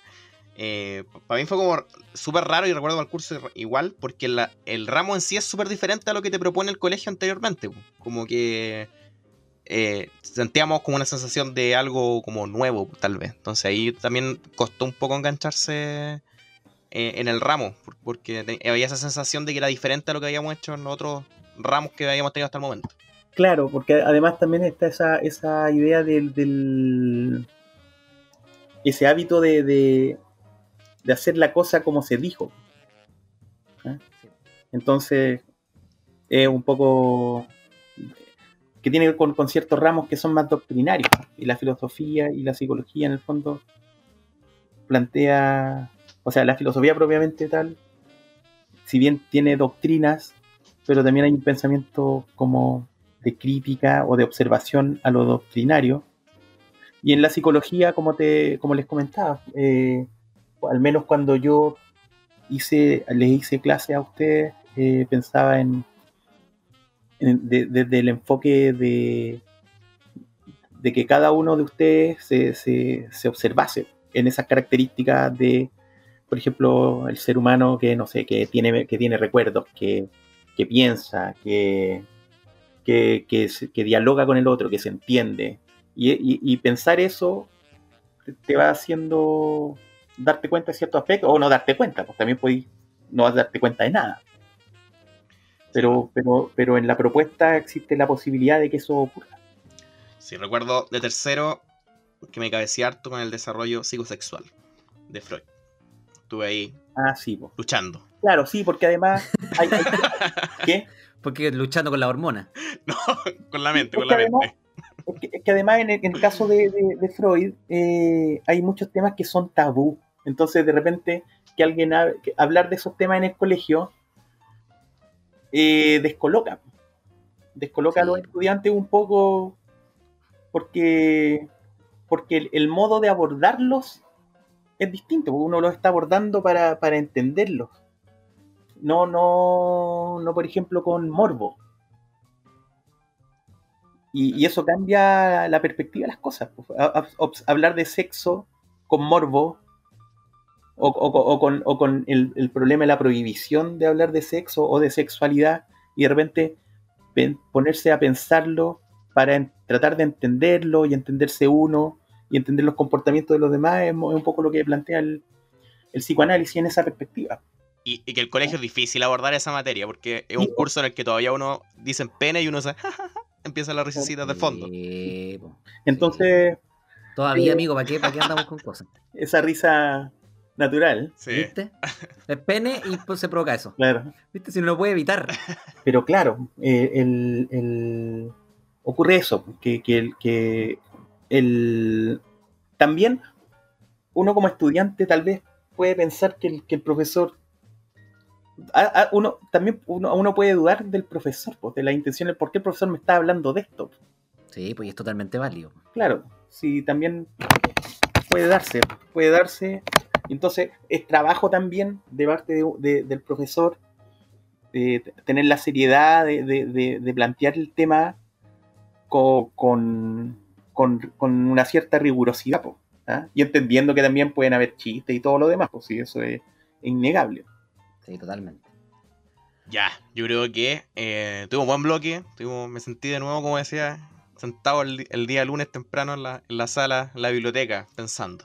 eh, para mí fue como súper raro y recuerdo al curso igual, porque el ramo en sí es súper diferente a lo que te propone el colegio anteriormente. Como que eh, sentíamos como una sensación de algo como nuevo, tal vez. Entonces ahí también costó un poco engancharse en el ramo, por- porque había esa sensación de que era diferente a lo que habíamos hecho en los otros ramos que habíamos tenido hasta el momento. Claro, porque además también está esa, esa idea del, del- ese hábito de, de, de hacer la cosa como se dijo. ¿Ah? Entonces, es un poco que tiene que ver con, con ciertos ramos que son más doctrinarios. Y la filosofía y la psicología, en el fondo, plantea, o sea, la filosofía propiamente tal, si bien tiene doctrinas, pero también hay un pensamiento como de crítica o de observación a lo doctrinario. Y en la psicología, como, te, como les comentaba, eh, al menos cuando yo hice, les hice clase a ustedes, eh, pensaba en, en- de- desde el enfoque de, de que cada uno de ustedes se, se- se observase en esas características de, por ejemplo, el ser humano que no sé, que tiene, que tiene recuerdos, que, que piensa, que, que, que, que dialoga con el otro, que se entiende. Y, y- y pensar eso te- va haciendo darte cuenta de ciertos aspectos, o no darte cuenta, pues también puedes no vas a darte cuenta de nada. Pero, pero, pero en la propuesta existe la posibilidad de que eso ocurra. Sí, recuerdo de tercero que me cabeceé harto con el desarrollo psicosexual de Freud. Estuve ahí Ah, sí, luchando. Claro, sí, porque además hay, hay- ¿qué? Porque luchando con la hormona. No, con la mente, con Porque la además- mente. Es que, es que además en el, en el caso de, de- de Freud eh, hay muchos temas que son tabú. Entonces de repente que alguien que hablar de esos temas en el colegio eh, descoloca. Descoloca a los estudiantes un poco porque, porque el, el modo de abordarlos es distinto. porque Uno los está abordando para, para entenderlos. No, no, no, por ejemplo, con morbo. Y, y eso cambia la perspectiva de las cosas. pues. Hablar de sexo con morbo o, o- con, o con el, el problema de la prohibición de hablar de sexo o de sexualidad y de repente pen- ponerse a pensarlo para tratar de entenderlo y entenderse uno y entender los comportamientos de los demás es, un poco lo que plantea el, el psicoanálisis en esa perspectiva. Y, y que el colegio es difícil abordar esa materia, porque es un Sí. curso en el que todavía uno dice pene y uno se empieza las risecitas de fondo. Sí. Entonces, Todavía, Sí. amigo, ¿para qué, ¿para qué andamos con cosas? esa risa natural, Sí. ¿Viste? Es pene y pues se provoca eso. claro. ¿Viste? Si no lo puede evitar. Pero claro, eh, el, el- ocurre eso, que, que, el- que el- también uno como estudiante tal vez puede pensar que el, que el profesor, a- a- uno también uno, uno puede dudar del profesor, pues, de la intención, de por qué el profesor me está hablando de esto. Sí, pues es totalmente válido. Claro, sí, también puede darse, puede darse. Entonces, es trabajo también de parte de- de- del profesor eh, tener la seriedad de, de- de- de plantear el tema co- con, con, con una cierta rigurosidad, po, ¿ah? y entendiendo que también pueden haber chistes y todo lo demás, pues sí, eso es innegable. Sí, totalmente. Ya, yo creo que eh, tuve un buen bloque. tuve- me sentí de nuevo, como decía, sentado el, el día lunes temprano en la, en la sala, en la biblioteca, pensando.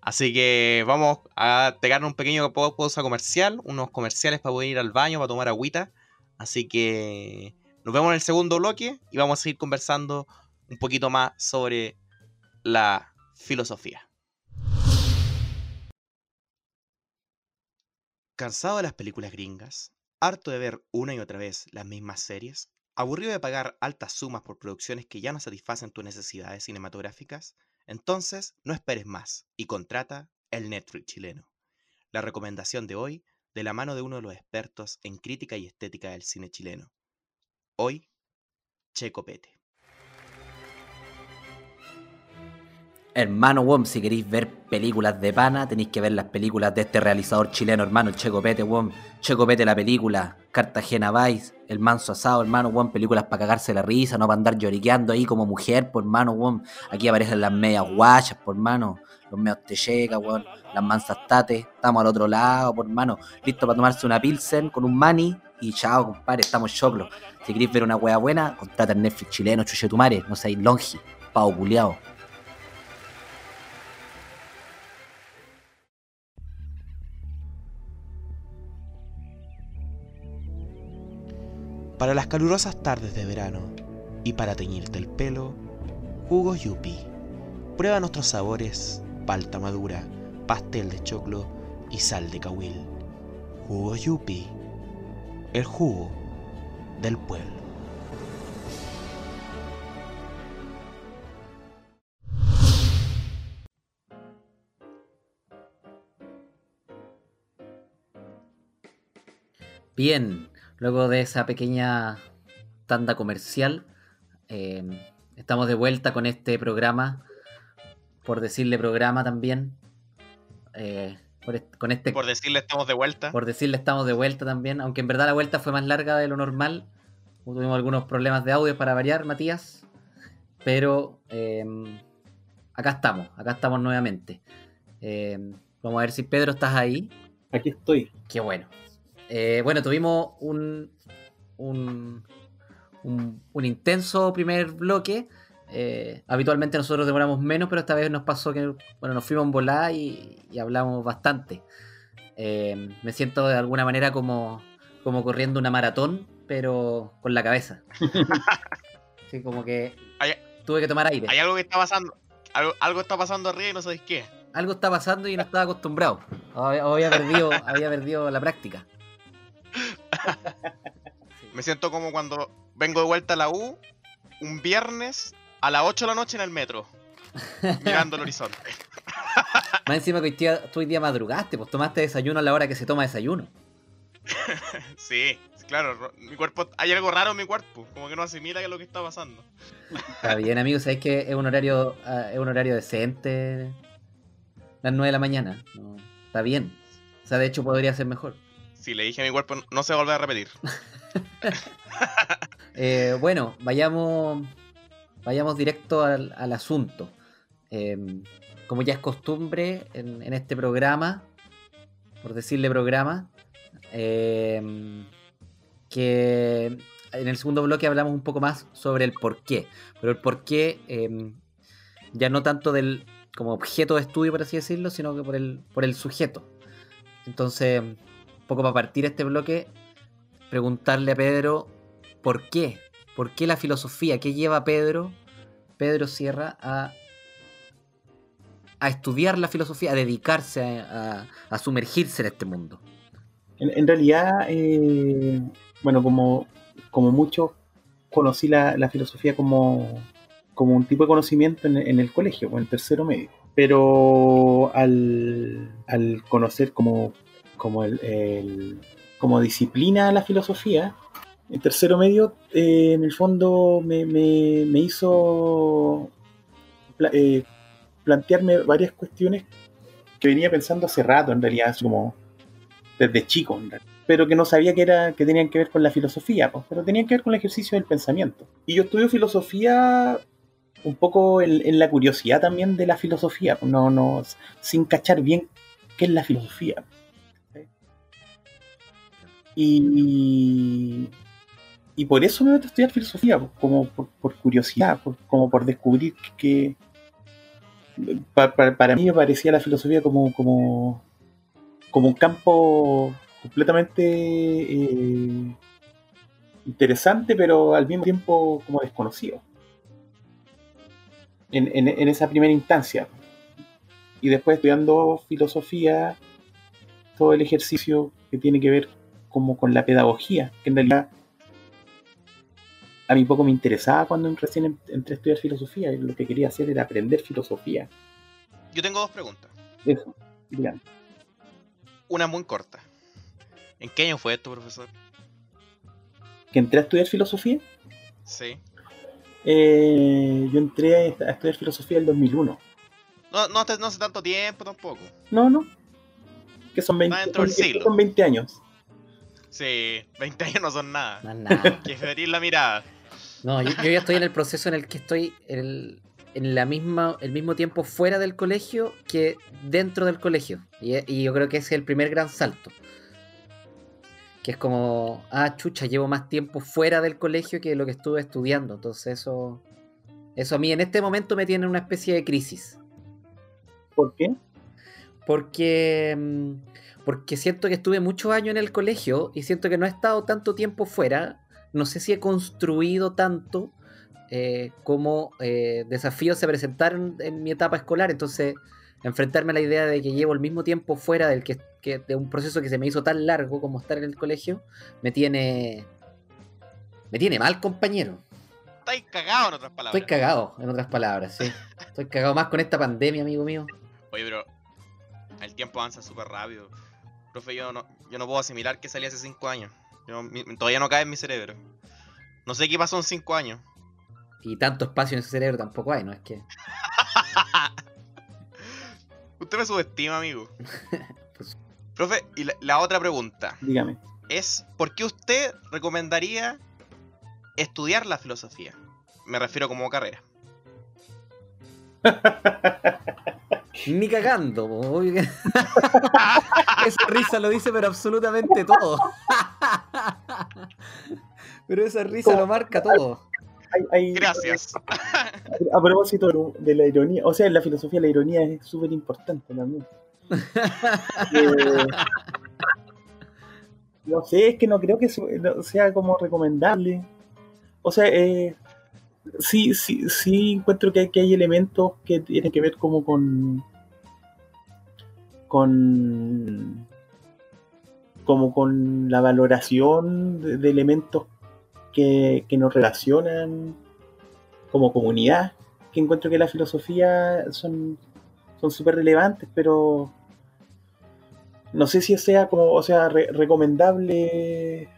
Así que vamos a pegar un pequeño pa- pausa comercial, unos comerciales para poder ir al baño, para tomar agüita. Así que nos vemos en el segundo bloque y vamos a seguir conversando un poquito más sobre la filosofía. ¿Cansado de las películas gringas? ¿Harto de ver una y otra vez las mismas series? ¿Aburrido de pagar altas sumas por producciones que ya no satisfacen tus necesidades cinematográficas? Entonces, no esperes más y contrata el Netflix chileno. La recomendación de hoy, de la mano de uno de los expertos en crítica y estética del cine chileno. Hoy, Checo Pete. Hermano Wom, si queréis ver películas de pana, tenéis que ver las películas de este realizador chileno, hermano, el Checo Pete, Wom. Checo Pete la película, Cartagena Vice, El Manso Asado, hermano Wom, películas para cagarse la risa, no para andar lloriqueando ahí como mujer, por hermano Wom. Aquí aparecen las medias guachas, por hermano, los medios techecas, weón, las mansas tates, estamos al otro lado, por hermano, listo para tomarse una pilsen con un mani y chao, compadre, estamos choclos. Si queréis ver una wea buena, contrata el Netflix chileno, chuchetumare, no seáis longi, pavo culiao. Para las calurosas tardes de verano y para teñirte el pelo, jugos Yupi. Prueba nuestros sabores, palta madura, pastel de choclo y sal de cahuil. Jugos Yupi. El jugo del pueblo. Bien, luego de esa pequeña tanda comercial, eh, estamos de vuelta con este programa, por decirle programa también. eh, por est- con este, Por decirle, estamos de vuelta. por decirle estamos de vuelta también, aunque en verdad la vuelta fue más larga de lo normal. Tuvimos algunos problemas de audio para variar, Matías. Pero eh, acá estamos, acá estamos nuevamente. Eh, vamos a ver si Pedro estás ahí. Aquí estoy. Qué bueno. Eh, bueno, tuvimos un, un, un, un intenso primer bloque. Eh, habitualmente nosotros demoramos menos, pero esta vez nos pasó que bueno, nos fuimos en volada y, y hablamos bastante. Eh, me siento de alguna manera como, como corriendo una maratón, pero con la cabeza. Sí, como que Hay- tuve que tomar aire. Hay algo que está pasando. Algo, algo está pasando arriba y no sabéis qué. Algo está pasando y no estaba acostumbrado. Había, había perdido, había perdido la práctica. Me siento como cuando vengo de vuelta a la U un viernes a las 8 de la noche en el metro. mirando el horizonte. Más encima que hoy día, tú hoy día madrugaste, pues tomaste desayuno a la hora que se toma desayuno. Sí, claro, ro- mi cuerpo, hay algo raro en mi cuerpo, como que no asimila qué es lo que está pasando. Está bien, amigos, sabéis que es un horario, ah, es un horario decente. Las 9 de la mañana. No, está bien. O sea, de hecho podría ser mejor. Si le dije a mi cuerpo, no se va a repetir. Eh, bueno, vayamos, vayamos directo al, asunto. Eh, como ya es costumbre en, este programa, por decirle programa, eh, que en el segundo bloque hablamos un poco más sobre el porqué. Pero el porqué eh, ya no tanto del como objeto de estudio, por así decirlo, sino que por el, por el sujeto. Entonces, poco para partir este bloque, preguntarle a Pedro ¿Por qué? ¿Por qué la filosofía? ¿Qué lleva Pedro, Pedro Sierra, a, a estudiar la filosofía, a dedicarse a, a- sumergirse en este mundo? En, realidad, eh, bueno, como, como muchos, conocí la, la filosofía como, como un tipo de conocimiento en, el colegio, en tercero medio. Pero al, al conocer como, como, el, el- como disciplina la filosofía, En tercero medio, eh, en el fondo, me, me- hizo pla- eh, plantearme varias cuestiones que venía pensando hace rato, en realidad, como desde chico, en realidad. pero que no sabía que, era, que tenían que ver con la filosofía, pues, pero tenían que ver con el ejercicio del pensamiento. Y yo estudio filosofía un poco en, en la curiosidad también de la filosofía, no, no, sin cachar bien qué es la filosofía. Y, y por eso me meto a estudiar filosofía, como por, curiosidad, por- como por descubrir que, pa- pa- para mí me parecía la filosofía como, como, como un campo completamente eh, interesante, pero al mismo tiempo como desconocido. En, en- en esa primera instancia. Y después estudiando filosofía, todo el ejercicio que tiene que ver como con la pedagogía, que en realidad a mí poco me interesaba cuando recién entré a estudiar filosofía, y lo que quería hacer era aprender filosofía. Yo tengo dos preguntas. Eso, digan. Una muy corta. ¿En qué año fue esto, profesor? Que entré a estudiar filosofía, Sí. eh, yo entré a est- a estudiar filosofía en el 2001. No, no, hace- no hace tanto tiempo tampoco. No, no. Que son 20, Está dentro del son- siglo. son 20 años. Sí, 20 años no son nada. Más nada. Que ferir la mirada. No, yo, yo ya estoy en el proceso en el que estoy en, el, en la misma, el mismo tiempo fuera del colegio que dentro del colegio. Y, y yo creo que ese es el primer gran salto. Que es como, ah, chucha, llevo más tiempo fuera del colegio que lo que estuve estudiando. Entonces eso, eso a mí en este momento me tiene en una especie de crisis. ¿Por qué? Porque, mm, porque siento que estuve muchos años en el colegio y siento que no he estado tanto tiempo fuera. No sé si he construido tanto eh, como eh, desafíos se presentaron en mi etapa escolar. Entonces, enfrentarme a la idea de que llevo el mismo tiempo fuera del que, que- de un proceso que se me hizo tan largo como estar en el colegio, me tiene. Me tiene mal, compañero. Estáis cagados en otras palabras. Estoy cagado, en otras palabras, sí. Estoy cagado más con esta pandemia, amigo mío. Oye, pero el tiempo avanza súper rápido. Profe, yo no, yo no puedo asimilar que salí hace 5 años. Yo- mi- todavía no cae en mi cerebro. No sé qué pasó en 5 años. Y tanto espacio en ese cerebro tampoco hay, ¿no? Es que. Usted me subestima, amigo. Pues- Profe, y la, la otra pregunta Dígame. es, ¿por qué usted recomendaría estudiar la filosofía? Me refiero como carrera. Ni cagando, po, obvio que- Esa risa lo dice, pero absolutamente todo. Pero esa risa lo marca todo. Hay- hay- Gracias. A propósito de la ironía, o sea, en la filosofía la ironía es súper importante también. Eh, no sé, es que no creo que sea como recomendable. O sea, eh, sí, sí, sí encuentro que hay, que hay elementos que tienen que ver como con con como con la valoración de, elementos que, que nos relacionan como comunidad, que encuentro que la filosofía son son súper relevantes, pero no sé si sea como, o sea, re- recomendable,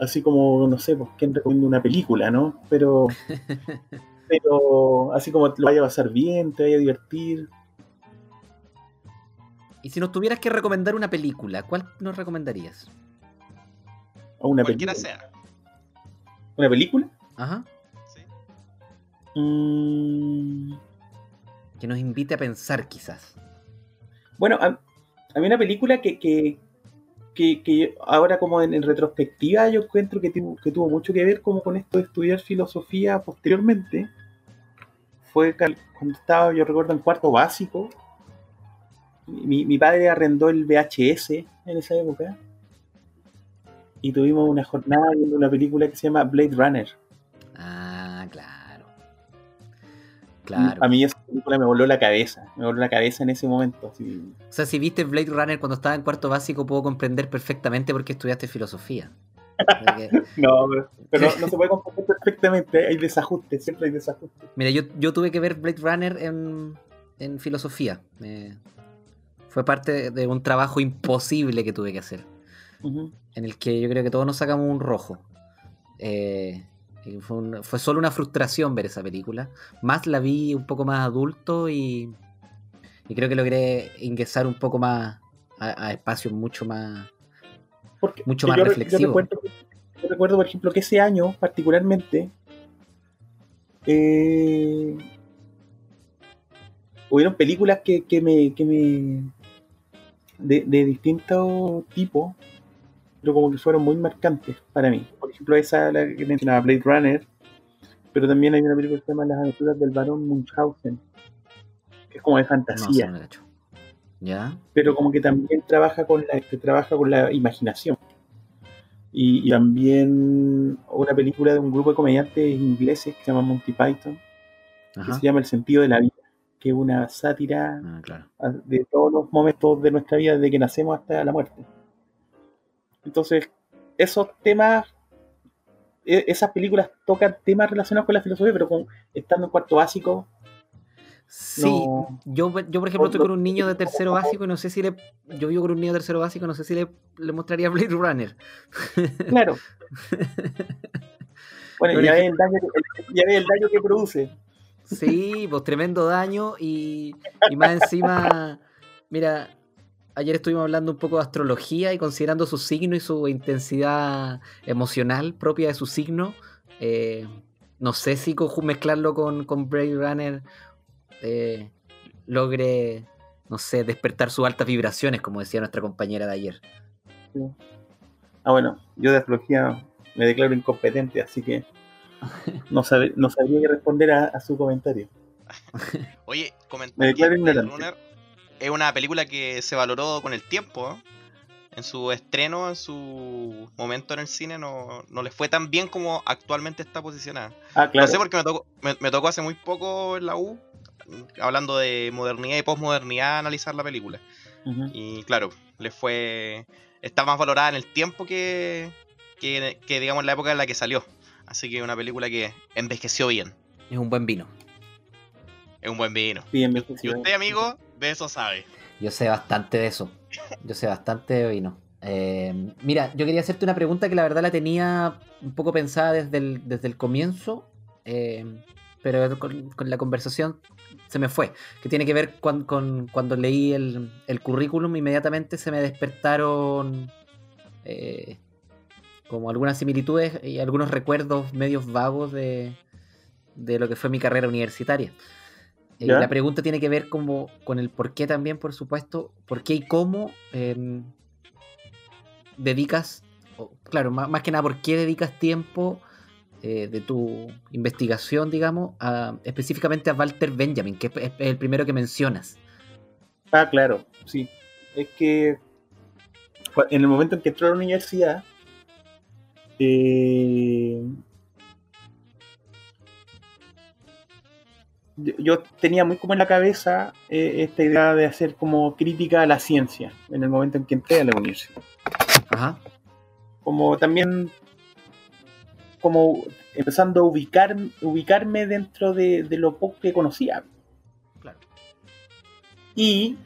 así como, no sé, pues, quién recomienda una película, ¿no? Pero, pero así como lo vaya a pasar bien, te vaya a divertir. Y si nos tuvieras que recomendar una película, ¿cuál nos recomendarías? O una Cualquiera película. sea. ¿Una película? Ajá. ¿sí? Mm, Que nos invite a pensar, quizás. bueno, a, a mí una película que, que, que, que ahora como en, en retrospectiva yo encuentro que, tuvo- que tuvo mucho que ver como con esto de estudiar filosofía posteriormente fue cuando estaba, yo recuerdo, en cuarto básico. Mi, mi padre arrendó el VHS en esa época y tuvimos una jornada viendo una película que se llama Blade Runner. Ah, claro. Claro. A mí esa película me voló la cabeza, me voló la cabeza en ese momento. así. O sea, si viste Blade Runner cuando estaba en cuarto básico, puedo comprender perfectamente por qué estudiaste filosofía. Porque, No, pero, pero no, no se puede comprender perfectamente, hay desajustes, siempre hay desajustes. mira, yo, yo tuve que ver Blade Runner en, en filosofía. Me- fue parte de un trabajo imposible que tuve que hacer. En el que yo creo que todos nos sacamos un rojo. Eh, fue, un- fue solo una frustración ver esa película. Más la vi un poco más adulto y, y creo que logré ingresar un poco más a, a espacios mucho más... Porque Mucho yo más yo reflexivo. recuerdo, yo recuerdo, por ejemplo, que ese año, particularmente, eh, hubieron películas que, que me. Que me de, de distintos tipos, pero como que fueron muy marcantes para mí. Por ejemplo, esa la que mencionaba, Blade Runner, pero también hay una película que se llama Las aventuras del barón Munchausen, que es como de fantasía no. ¿Ya? pero como que también trabaja con la, que trabaja con la imaginación. Y, y también una película de un grupo de comediantes ingleses que se llama Monty Python, que se llama El sentido de la vida, que es una sátira Ah, claro. de todos los momentos de nuestra vida, desde que nacemos hasta la muerte. Entonces, esos temas, e- esas películas tocan temas relacionados con la filosofía, pero con, estando en cuarto básico, Sí, No. yo, yo por ejemplo estoy con un niño de tercero básico y no sé si le... Yo vivo con un niño de tercero básico y no sé si le, le mostraría Blade Runner. Claro. Bueno, ya ves, el daño, que- ya ves el daño que produce. Sí, pues tremendo daño y, y más encima, mira, ayer estuvimos hablando un poco de astrología y considerando su signo y su intensidad emocional propia de su signo. eh, no sé si mezclarlo con, con Blade Runner eh, logre, no sé, despertar sus altas vibraciones, como decía nuestra compañera de ayer. Ah, bueno, yo de astrología me declaro incompetente, así que no, sabe- no sabría qué responder a, a su comentario. Oye, comentar Me declaro ignorante. Es una película que se valoró con el tiempo. ¿eh? En su estreno, en su momento en el cine, no, no le fue tan bien como actualmente está posicionada. Ah, claro. No sé porque me tocó, me, me tocó hace muy poco en la U, hablando de modernidad y posmodernidad, analizar la película. Y claro, le fue. Está más valorada en el tiempo que, que, que, digamos, en la época en la que salió. Así que es una película que envejeció bien. Es un buen vino. Es un buen vino. Bien, Y, bien, y usted, amigo, de eso sabe. Yo sé bastante de eso. Yo sé bastante de vino. Eh, mira, yo quería hacerte una pregunta que la verdad la tenía un poco pensada desde el, desde el comienzo, eh, pero con, la conversación se me fue. Que tiene que ver con, con- cuando leí el, el currículum, inmediatamente se me despertaron eh, como algunas similitudes y algunos recuerdos medios vagos de, de lo que fue mi carrera universitaria. Eh, la pregunta tiene que ver como con el por qué también, por supuesto, por qué y cómo em, dedicas, o, claro, más, más que nada, por qué dedicas tiempo eh, de tu investigación, digamos, a- específicamente a Walter Benjamin, que es, es el primero que mencionas. Ah, claro, sí. Es que en el momento en que entró a la universidad, eh, yo, yo tenía muy como en la cabeza eh, esta idea de hacer como crítica a la ciencia en el momento en que entré a la universidad. Ajá. Como también como empezando a ubicar, ubicarme dentro de, de lo poco que conocía. Claro. Y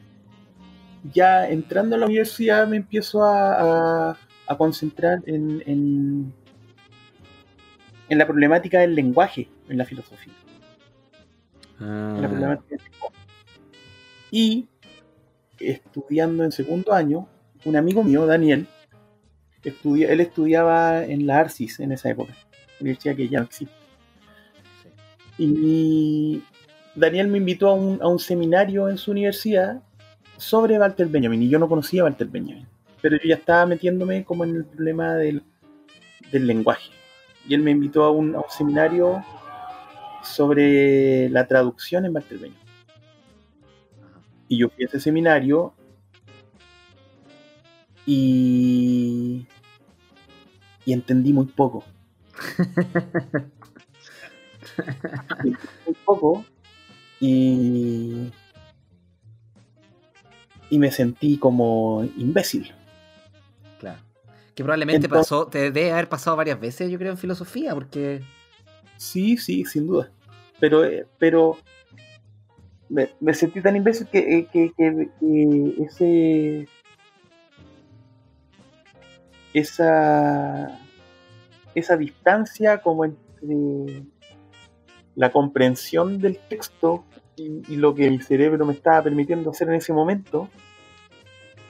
ya entrando a la universidad me empiezo a, a- a concentrar en, en, en la problemática del lenguaje en la filosofía. Ah, problemática. Y estudiando en segundo año, un amigo mío, Daniel, estudia, él estudiaba en la ARCIS en esa época, universidad que ya no existe. Y Daniel me invitó a un, a un seminario en su universidad sobre Walter Benjamin, y yo no conocía a Walter Benjamin, pero yo ya estaba metiéndome como en el problema del, del lenguaje. Y él me invitó a un, a un seminario sobre la traducción en Walter Benjamin. Y yo fui a ese seminario y, y entendí muy poco. Entendí muy poco y, y me sentí como imbécil. claro. Que probablemente Entonces- pasó, te debe haber pasado varias veces, yo creo, en filosofía, porque. Sí, sí, sin duda. Pero, eh, pero me, sentí tan imbécil que, eh, que, que ese esa esa distancia como entre la comprensión del texto y, y lo que mi cerebro me estaba permitiendo hacer en ese momento,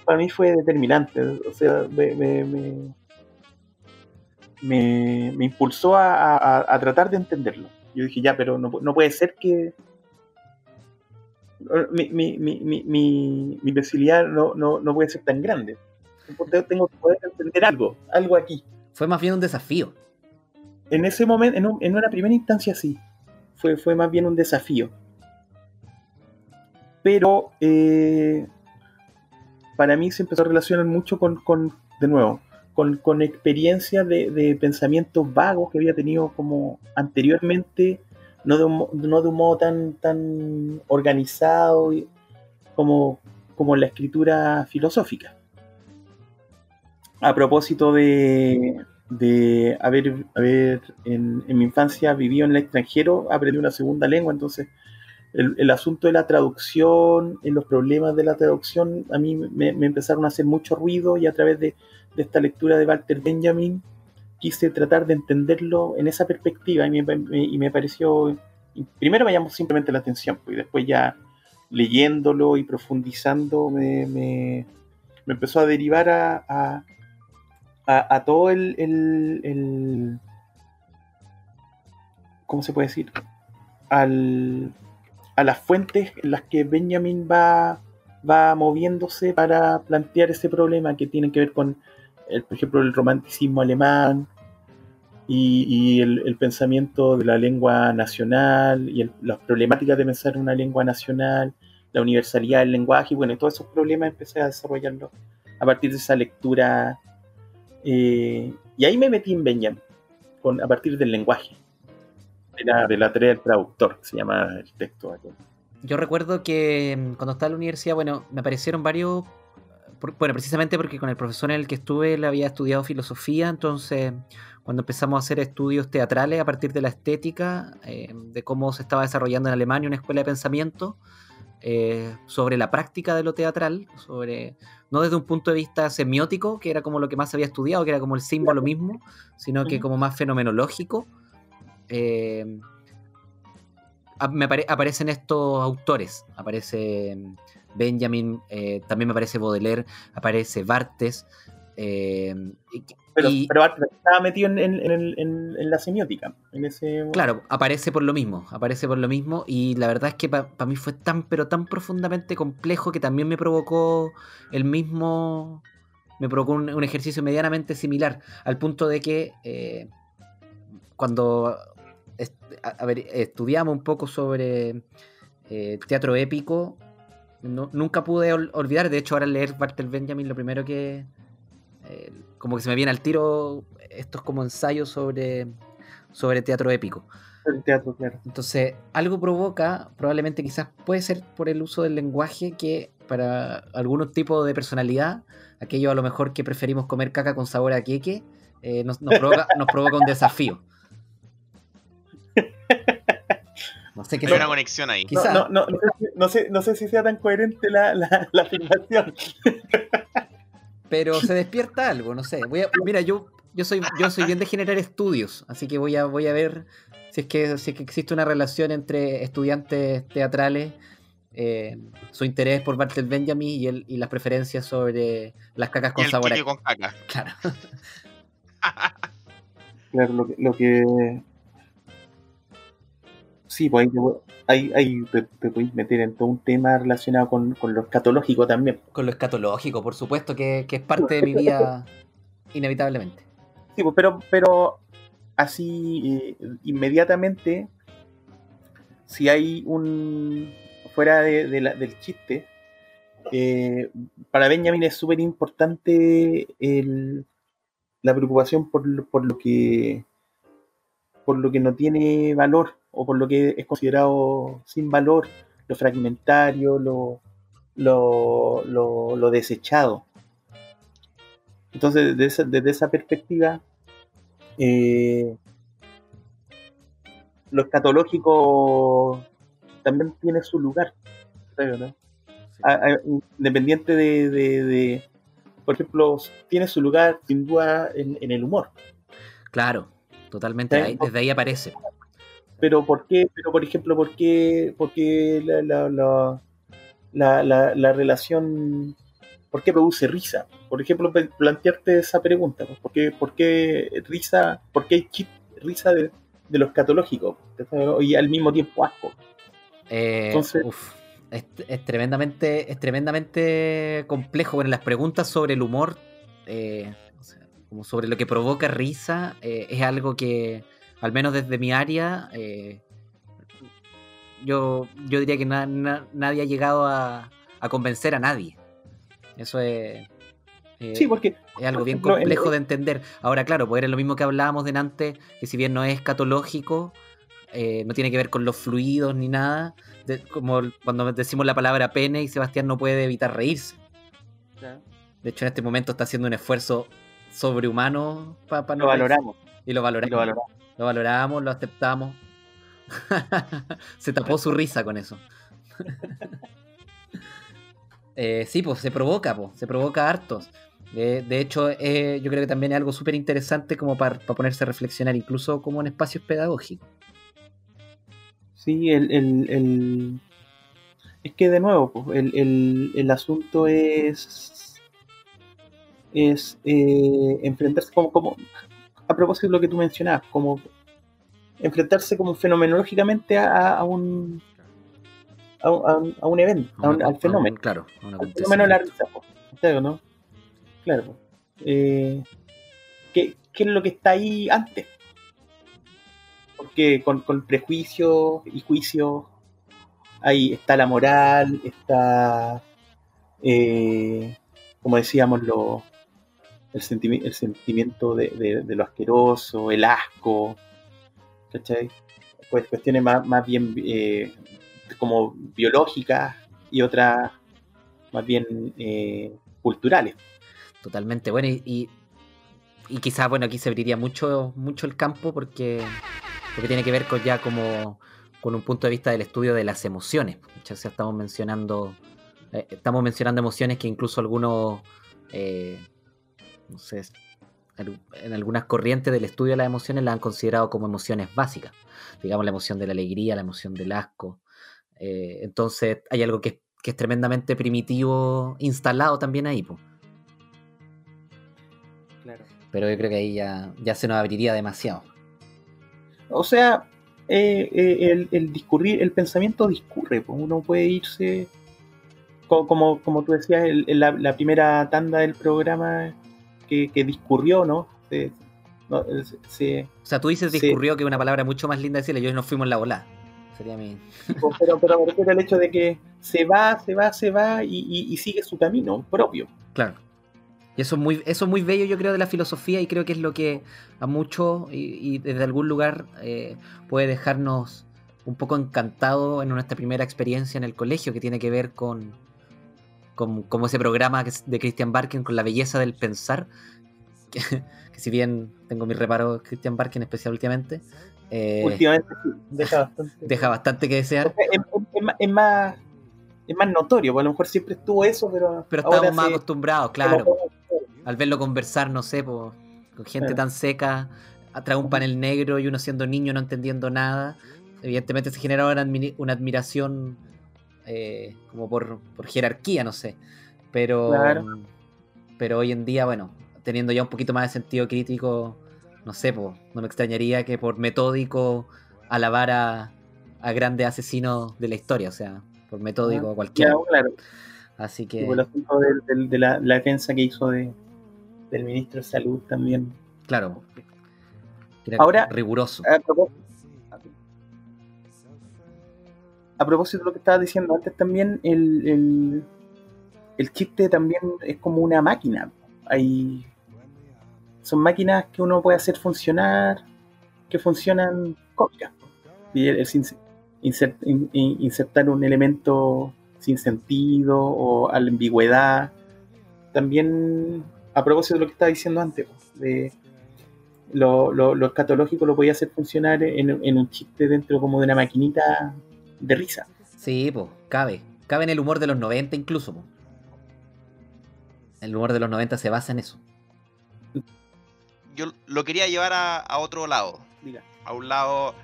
para mí fue determinante. O sea, me, me, me, me- me impulsó a, a- a tratar de entenderlo. Yo dije, ya, pero no, no puede ser que. Mi, mi, mi, mi, mi, mi imbecilidad no, no, no puede ser tan grande. Tengo que poder entender algo, algo aquí. Fue más bien un desafío. En ese momento, en, un- en una primera instancia sí, fue, fue más bien un desafío. Pero eh, para mí se empezó a relacionar mucho con, con de nuevo, con, con experiencias de, de pensamientos vagos que había tenido como anteriormente, no de un, no de un modo tan, tan organizado como, como la escritura filosófica. A propósito de, de haber, haber en, mi infancia vivido en el extranjero, aprendí una segunda lengua, entonces el, el asunto de la traducción, los problemas de la traducción, a mí me empezaron a hacer mucho ruido y a través de, de esta lectura de Walter Benjamin quise tratar de entenderlo en esa perspectiva y me, y me pareció, primero me llamó simplemente la atención, pues, y después ya leyéndolo y profundizando me, me- empezó a derivar a, a- a- a todo el, el- el- ¿cómo se puede decir? Al, a las fuentes en las que Benjamin va, va moviéndose para plantear ese problema que tiene que ver con, el, por ejemplo, el romanticismo alemán y, el, pensamiento de la lengua nacional y el- las problemáticas de pensar una lengua nacional, la universalidad del lenguaje, y bueno, todos esos problemas empecé a desarrollarlos a partir de esa lectura. eh, y ahí me metí en Benjamin, con, a partir del lenguaje, de la, de la tarea del traductor, que se llama el texto. Yo recuerdo que mm, cuando estaba en la universidad, bueno, me aparecieron varios. Por- Bueno, precisamente porque con el profesor en el que estuve él había estudiado filosofía, entonces cuando empezamos a hacer estudios teatrales a partir de la estética, eh, de cómo se estaba desarrollando en Alemania una escuela de pensamiento, eh, sobre la práctica de lo teatral, sobre no desde un punto de vista semiótico, que era como lo que más había estudiado, que era como el símbolo mismo, sino que como más fenomenológico. eh, me apare- aparecen estos autores. Aparece Benjamin, eh, también me aparece Baudelaire, aparece Bartes. eh, Pero, y- pero estaba metido en, en- en el- en- en la semiótica. En ese, Claro, aparece por lo mismo, aparece por lo mismo y la verdad es que para mí fue tan pero tan profundamente complejo que también me provocó el mismo, me provocó un, un ejercicio medianamente similar, al punto de que eh, cuando est- a- a ver, estudiamos un poco sobre eh, teatro épico, no- nunca pude ol- olvidar, de hecho ahora al leer Bartel Benjamin lo primero que, eh, como que se me viene al tiro estos como ensayos sobre sobre teatro épico. el teatro, claro. Entonces, algo provoca, probablemente quizás puede ser por el uso del lenguaje que para algunos tipos de personalidad, aquello a lo mejor que preferimos comer caca con sabor a queque, eh, nos, nos provoca, nos provoca un desafío. No sé qué Hay una conexión ahí. No, Quizá. no, no, no sé, si- no, sé, no sé si sea tan coherente la, la, la afirmación. pero se despierta algo, no sé. Voy a, mira, yo, yo soy, yo soy bien de generar estudios, así que voy a, voy a ver si es que, si es que existe una relación entre estudiantes teatrales, eh, su interés por Bartel Benjamin y, el, y las preferencias sobre las cacas Y con el sabor con caca. Claro. Claro, lo que. Lo que... Sí, pues ahí, ahí, te, te puedes meter en todo un tema relacionado con, con lo escatológico también. Con lo escatológico, por supuesto, que, que es parte de mi vida inevitablemente. Sí, pues, pero, pero así eh, inmediatamente, si hay un. fuera de, de la- del chiste, eh, para Benjamin es súper importante la preocupación por, por lo que por lo que no tiene valor o por lo que es considerado sin valor, lo fragmentario, lo, lo, lo- lo desechado. Entonces, desde esa, desde esa perspectiva, eh, lo escatológico también tiene su lugar, creo, ¿no? A- a- independiente de, de- de- por ejemplo, tiene su lugar sin duda en, en el humor. Claro, totalmente. Ahí- desde ahí aparece. Pero ¿por qué? Pero por ejemplo, ¿por qué, por qué la, la, la, la, la- la relación, por qué produce risa? Por ejemplo, plantearte esa pregunta, pues, ¿por qué, por qué risa, por qué hay chip risa de, de lo escatológico? Y al mismo tiempo asco. Eh, Entonces- uf, es, es tremendamente, es tremendamente complejo. Bueno, las preguntas sobre el humor, eh, o sea, como sobre lo que provoca risa, eh, es algo que, al menos desde mi área, eh, yo, yo diría que na- na- nadie ha llegado a, a convencer a nadie. Eso es, eh, Sí, porque es algo bien complejo de entender. Ahora, claro, pues era lo mismo que hablábamos delante, que si bien no es escatológico, eh, no tiene que ver con los fluidos ni nada. de- como cuando decimos la palabra pene y Sebastián no puede evitar reírse. De hecho, en este momento está haciendo un esfuerzo sobrehumano para lo valoramos. Y lo y valoramos. lo valoramos. Lo valoramos, lo aceptamos. se tapó su risa con eso. Eh, sí, pues se provoca, pues, se provoca hartos. De, de hecho, eh, yo creo que también es algo súper interesante como para ponerse a reflexionar, incluso como en espacios pedagógicos. Sí, el, el, el- es que de nuevo, pues, el, el, el asunto es es eh, enfrentarse como, como a propósito de lo que tú mencionabas, como enfrentarse como fenomenológicamente a, a un a, un- a un- a un evento, a un- al fenómeno, claro, al fenómeno de la risa, pues, ¿cachai o ¿no? Claro. Eh, ¿qué, qué es lo que está ahí antes? Porque con, con prejuicio y juicio ahí está la moral, está, eh, como decíamos, lo, el, el sentimiento de, lo asqueroso, el asco, ¿cachai? Pues cuestiones más, más bien eh, como biológicas y otras más bien eh, culturales. Totalmente. Bueno, y, y, quizás, bueno, aquí se abriría mucho, mucho el campo porque, porque tiene que ver con ya como con un punto de vista del estudio de las emociones. Sea, estamos mencionando, eh, estamos mencionando emociones que incluso algunos, eh, no sé, en algunas corrientes del estudio de las emociones las han considerado como emociones básicas. Digamos la emoción de la alegría, la emoción del asco. Eh, entonces hay algo que es, que es tremendamente primitivo instalado también ahí. po. Pero yo creo que ahí ya, ya se nos abriría demasiado. O sea, eh, eh, el, el discurrir, el pensamiento discurre, pues uno puede irse, co- como, como tú decías, el- la, la primera tanda del programa que, que discurrió, ¿no? Se- no, se- se- O sea, tú dices discurrió que es una palabra mucho más linda decirle, yo nos fuimos en la volada. Sería mi. pero, pero refiero al hecho de que se va, se va, se va y, y- y sigue su camino propio. Claro. Y eso es muy, eso es muy bello, yo creo, de la filosofía, y creo que es lo que a muchos y, y desde algún lugar eh, puede dejarnos un poco encantados en nuestra primera experiencia en el colegio, que tiene que ver con, con como ese programa de Christian Barken con la belleza del pensar. Que, que si bien tengo mis reparos Christian Barken especial últimamente, eh, Últimamente sí, deja bastante. deja bastante que desear. Es, es más- es más, es más notorio, porque a lo mejor siempre estuvo eso, pero, Pero estamos más se- acostumbrados, claro. al verlo conversar, no sé, po, con gente Claro. tan seca, atrás un panel negro y uno siendo niño no entendiendo nada, evidentemente se genera una admiración eh, como por, por jerarquía, no sé. Pero, Claro. pero hoy en día, bueno, teniendo ya un poquito más de sentido crítico, no sé, po, no me extrañaría que por metódico alabar a, a grandes asesinos de la historia, o sea, por metódico a Ya, cualquiera. claro. Así Y que, por asunto del- de, la, la defensa que hizo de, del ministro de Salud también. claro, era Ahora- riguroso. A propósito, a propósito de lo que estabas diciendo antes también, el, el, chiste también es como una máquina. Hay, son máquinas que uno puede hacer funcionar, que funcionan cómicas. Insertar un elemento sin sentido o a la ambigüedad. También, a propósito de lo que estaba diciendo antes, de lo, lo, lo escatológico lo podía hacer funcionar en, en un chiste dentro como de una maquinita de risa. Sí, pues, cabe. Cabe en el humor de los 90 incluso. po. El humor de los 90 se basa en eso. yo lo quería llevar a, a otro lado. Diga. A un lado.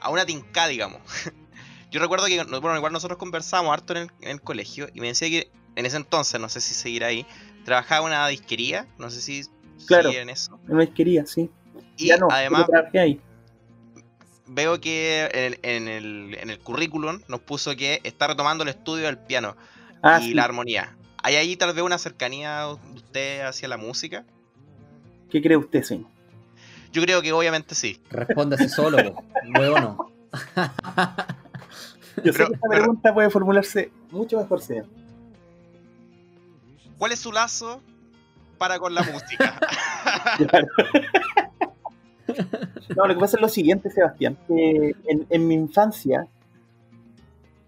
A una tinca, digamos. Yo recuerdo que, bueno, igual nosotros conversábamos harto en el, en el colegio y me decía que en ese entonces, no sé si seguirá ahí, trabajaba en una disquería, no sé si Claro. en eso. No es quería, sí. Y ya no, además yo trabajé ahí. Veo que en el, en, el, en el currículum nos puso que está retomando el estudio del piano Ah, y sí. la armonía. ¿Hay ahí tal vez una cercanía de usted hacia la música? ¿Qué cree usted, señor? Yo creo que obviamente sí. Respóndase solo, po, huevono. Yo sé Pero- que esta pero- pregunta puede formularse mucho mejor, señor. ¿Cuál es su lazo para con la música? No, lo que pasa es lo siguiente, Sebastián. en, mi infancia,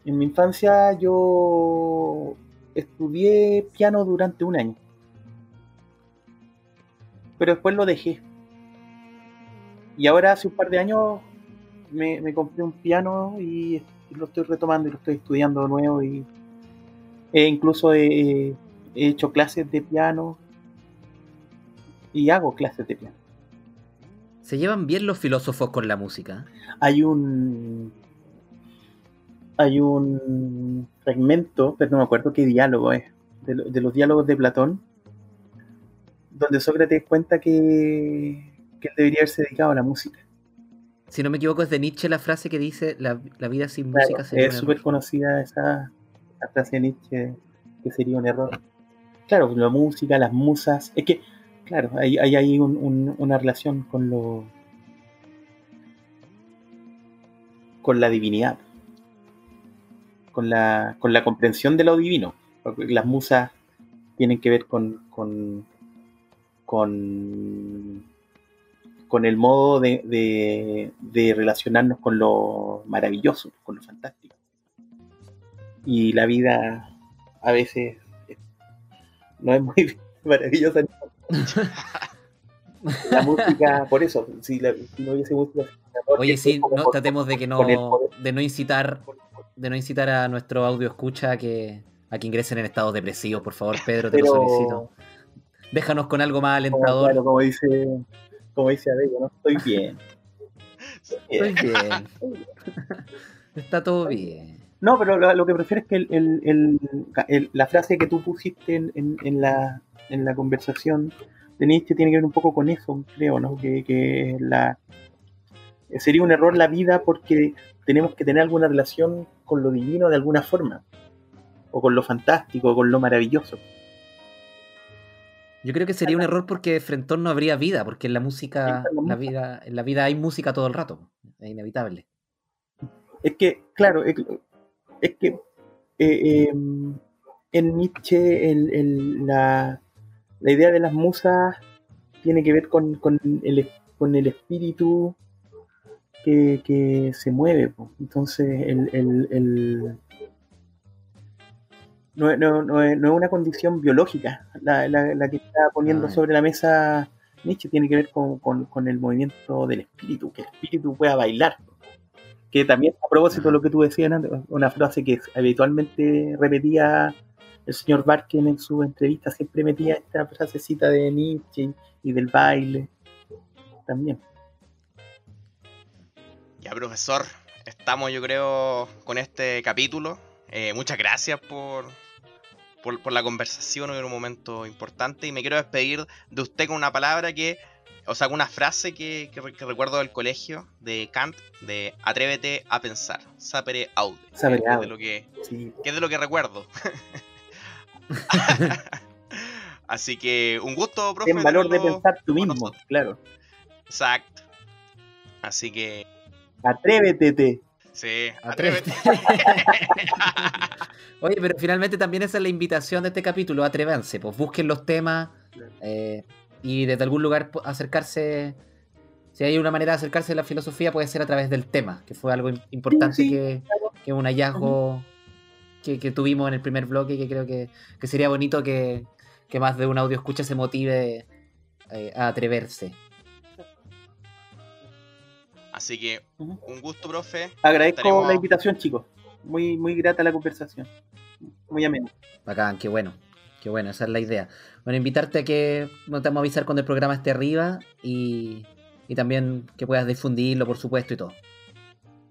en mi infancia yo estudié piano durante un año. Pero después lo dejé. Y ahora hace un par de años me, compré un piano y, y lo estoy retomando y lo estoy estudiando de nuevo. Y e incluso he, he hecho clases de piano y hago clases de piano. Se llevan bien los filósofos con la música. hay un hay un fragmento, pero no me acuerdo qué diálogo es, de, lo- de los diálogos de Platón, donde Sócrates cuenta que, que él debería haberse dedicado a la música. Si no me equivoco, es de Nietzsche la frase que dice: La, la vida sin Claro, música sería es súper error". conocida esa, esa frase de Nietzsche, que sería un error. Claro, la música, las musas, es que, claro, hay, hay ahí un- un- una relación con lo con la divinidad, con la, con la comprensión de lo divino. Las musas tienen que ver con, con, con, el modo de, de- relacionarnos con lo maravilloso, con lo fantástico. Y la vida a veces no es muy maravillosa. La música, por eso, si, la- si no hubiese música... Oye, sí, no, por- tratemos de que no, de no incitar, de no incitar a nuestro audio escucha a que, a que ingresen en estados depresivos, por favor, Pedro, te lo solicito. Déjanos con algo más alentador. claro, como dice, como dice Abello, no estoy bien. Estoy bien. Está todo bien. No, pero lo, lo que prefiero es que el, el- el- el- la frase que tú pusiste en, en- en la, en la conversación de Nietzsche tiene que ver un poco con eso, creo, ¿no? Que, que la, sería un error la vida porque tenemos que tener alguna relación con lo divino de alguna forma, o con lo fantástico, con lo maravilloso. Yo creo que sería un error porque frente no habría vida, porque en la música, la vida, en la vida hay música todo el rato. Es inevitable. Es que, claro, es, es que eh, eh, en Nietzsche el- el- la, la idea de las musas tiene que ver con, con el, con el espíritu que, que se mueve. po. Entonces, el, el- el- no, es- no- no es, no es una condición biológica la, la- la que está poniendo Ah, sobre la mesa Nietzsche, tiene que ver con, con- con el movimiento del espíritu, que el espíritu pueda bailar que también a propósito de lo que tú decías, antes, una frase que habitualmente repetía el señor Barken en su entrevista, siempre metía esta frasecita de Nietzsche y del baile también. Ya, profesor, estamos yo creo con este capítulo. Eh, muchas gracias por, por, por la conversación, hoy en un momento importante. Y me quiero despedir de usted con una palabra que, o sea, con una frase que, que re- que recuerdo del colegio de Kant, de atrévete a pensar, sapere aude. Sapere que es de aude. lo que, Sí. que es de lo que recuerdo. Así que un gusto, profe. Ten valor de tenerlo pensar tú mismo, nosotros. claro. Exacto. Así que, Atrévete. te. sí, Atrévete. Oye, pero finalmente también esa es la invitación de este capítulo, atrévanse, pues busquen los temas eh, y desde algún lugar acercarse, si hay una manera de acercarse a la filosofía puede ser a través del tema, que fue algo im- importante Sí, sí, que, que un hallazgo que, que tuvimos en el primer bloque y que creo que, que sería bonito que, que más de un audio escucha se motive eh, a atreverse. Así que un gusto, profe. Agradezco Estaremos- la invitación, chicos. Muy, muy grata la conversación. Muy ameno. Bacán, qué bueno, Qué bueno, esa es la idea. Bueno, invitarte a que no te vamos a avisar cuando el programa esté arriba y, y también que puedas difundirlo, por supuesto, y todo.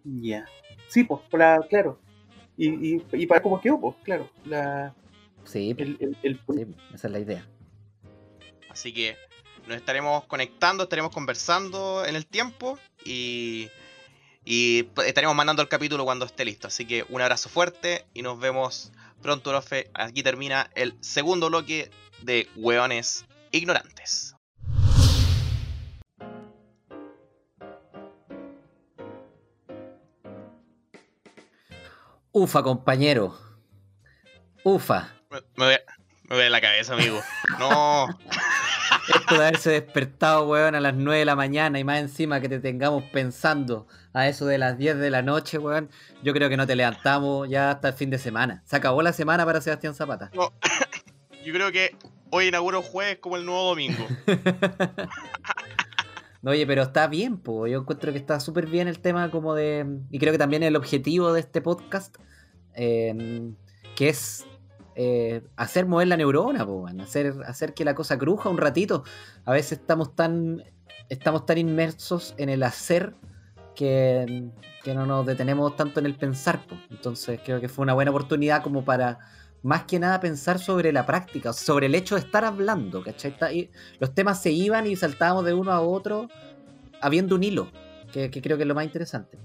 Ya. Sí, pues, por la- claro. Y, y, y para cómo quedó, pues, claro. La, Sí, el, el, el- sí, esa es la idea. Así que nos estaremos conectando, estaremos conversando en el tiempo y, y estaremos mandando el capítulo cuando esté listo. Así que un abrazo fuerte y nos vemos pronto, profe. Aquí termina el segundo bloque de Hueones Ignorantes. Ufa, compañero. Ufa. Me, me me duele la cabeza, amigo. No, Esto de haberse despertado, weón, a las 9 de la mañana y más encima que te tengamos pensando a eso de las 10 de la noche, weón, yo creo que no te levantamos ya hasta el fin de semana. Se acabó la semana para Sebastián Zapata. yo creo que hoy inauguro jueves como el nuevo domingo. No, oye, pero está bien. Yo encuentro que está súper bien el tema como de... Y creo que también el objetivo de este podcast, eh, que es eh, hacer mover la neurona, po, hacer, hacer que la cosa cruja un ratito. A veces estamos tan, estamos tan inmersos en el hacer que, que no nos detenemos tanto en el pensar. po. Entonces creo que fue una buena oportunidad como para más que nada pensar sobre la práctica, sobre el hecho de estar hablando, ¿cachai? Y los temas se iban y saltábamos de uno a otro habiendo un hilo, que, que creo que es lo más interesante.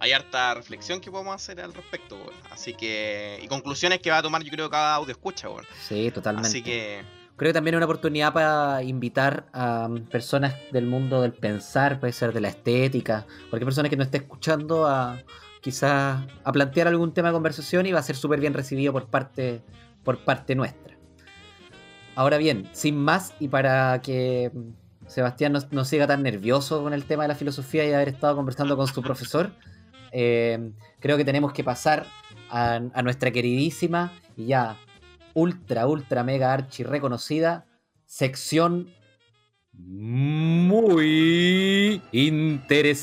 Hay harta reflexión que podemos hacer al respecto, weón. Así que. Y conclusiones que va a tomar, yo creo, cada audio escucha, weón. Sí, totalmente. Así que. Creo que también es una oportunidad para invitar a personas del mundo del pensar, puede ser de la estética, cualquier persona que nos esté escuchando a quizás a plantear algún tema de conversación y va a ser súper bien recibido por parte, por parte nuestra. Ahora bien, sin más y para que Sebastián no, no siga tan nervioso con el tema de la filosofía y haber estado conversando con su profesor, eh, creo que tenemos que pasar a, a nuestra queridísima y ya ultra, ultra, mega archi reconocida sección muy interesante.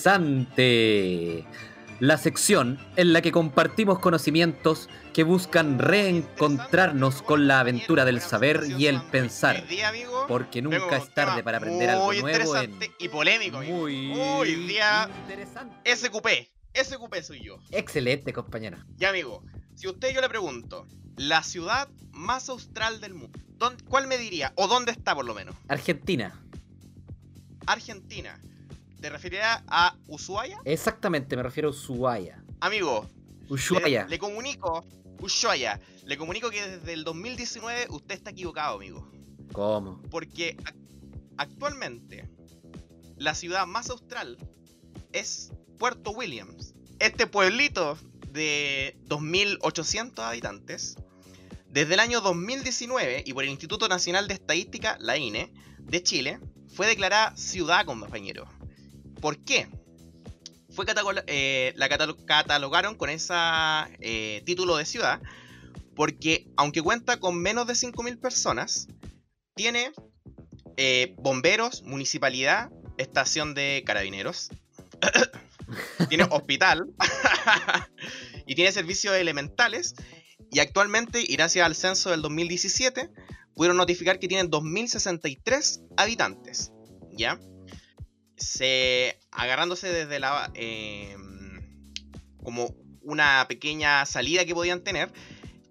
La sección en la que compartimos conocimientos que buscan reencontrarnos con la aventura del saber y el pensar. Porque nunca es tarde para aprender algo muy nuevo en interesante y polémico, muy Hoy día, interesante. SQP. SQP soy yo. Excelente, compañero. Ya, amigo, si usted yo le pregunto, la ciudad más austral del mundo, ¿dónde- ¿cuál me diría? ¿O dónde está, por lo menos? Argentina. Argentina. ¿Te referiría a Ushuaia? Exactamente, me refiero a Ushuaia. Amigo, Ushuaia. Le, le comunico, Ushuaia, le comunico que desde el 2019 usted está equivocado, amigo. ¿Cómo? Porque ac- actualmente la ciudad más austral es Puerto Williams. Este pueblito de 2.800 habitantes, desde el año 2019 y por el Instituto Nacional de Estadística, la INE, de Chile, fue declarada ciudad, compañero. ¿Por qué? Fue eh, la catalo- catalogaron con ese título de ciudad porque aunque cuenta con menos de 5.000 personas, tiene eh, bomberos, municipalidad, estación de carabineros, tiene hospital y tiene servicios elementales. Y actualmente, y gracias al censo del 2017, pudieron notificar que tienen 2.063 habitantes. ¿Ya? Se, agarrándose desde la... eh, como una pequeña salida que podían tener,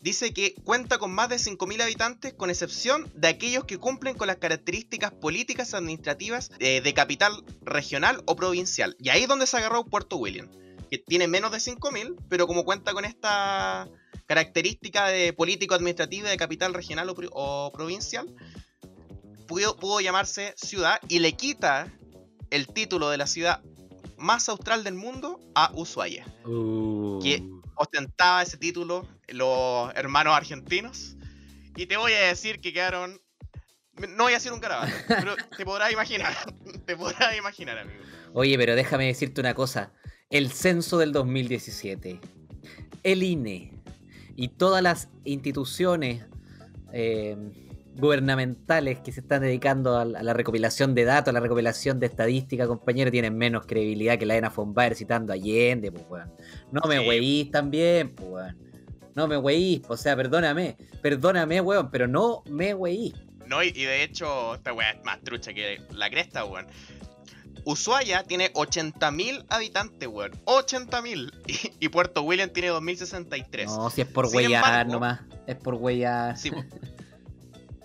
dice que cuenta con más de 5.000 habitantes, con excepción de aquellos que cumplen con las características políticas administrativas eh, de capital regional o provincial. Y ahí es donde se agarró Puerto William, que tiene menos de 5.000, pero como cuenta con esta característica de político administrativa de capital regional o, o provincial, pudo, pudo llamarse ciudad y le quita el título de la ciudad más austral del mundo a Ushuaia Uh. ¿Qué? ostentaba ese título los hermanos argentinos. Y te voy a decir que quedaron. No voy a hacer un garabato, pero te podrás imaginar. Te podrás imaginar, amigo. Oye, pero déjame decirte una cosa. El censo del 2017, el INE y todas las instituciones eh, gubernamentales que se están dedicando a la, recopilación de datos, a la recopilación de estadística, compañero, tienen menos credibilidad que la ENA Fonbaer citando a Allende, pues, weón. No me Sí. weís también, pues, weón. no me weís, o sea, perdóname, perdóname, weón, pero no me weís. No, y, de hecho, esta weá es más trucha que la cresta, weón. Ushuaia tiene 80.000 habitantes, weón. 80.000. Y, y Puerto William tiene 2.063. No, si es por huellar nomás, es por huellar. Sí, po.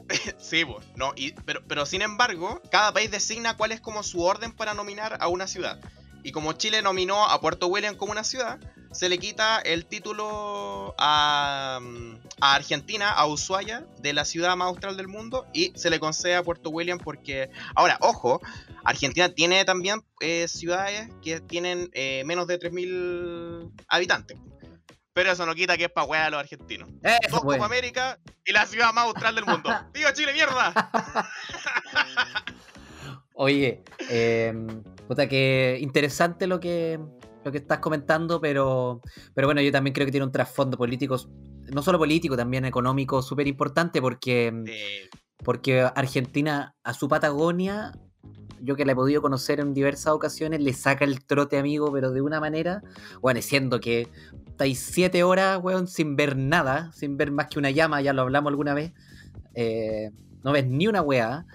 sí, po. No, y, pero, pero sin embargo, cada país designa cuál es como su orden para nominar a una ciudad. Y como Chile nominó a Puerto William como una ciudad, se le quita el título a, mm, a Argentina, a Ushuaia, de la ciudad más austral del mundo, y se le concede a Puerto William porque... Ahora, ojo, Argentina tiene también eh, ciudades que tienen eh, menos de 3.000 habitantes. Pero eso no quita que es para weá a los argentinos. Eso, Dos. Copa América y la ciudad más austral del mundo. ¡Viva Chile, mierda! Oye, eh, puta que interesante lo que, lo que estás comentando, pero, pero bueno, yo también creo que tiene un trasfondo político, no solo político, también económico súper importante porque, Eh, porque Argentina a su Patagonia, yo que la he podido conocer en diversas ocasiones, le saca el trote amigo, pero de una manera, bueno, siendo que estáis siete horas, weón, sin ver nada, sin ver más que una llama, ya lo hablamos alguna vez, eh, no ves ni una weá,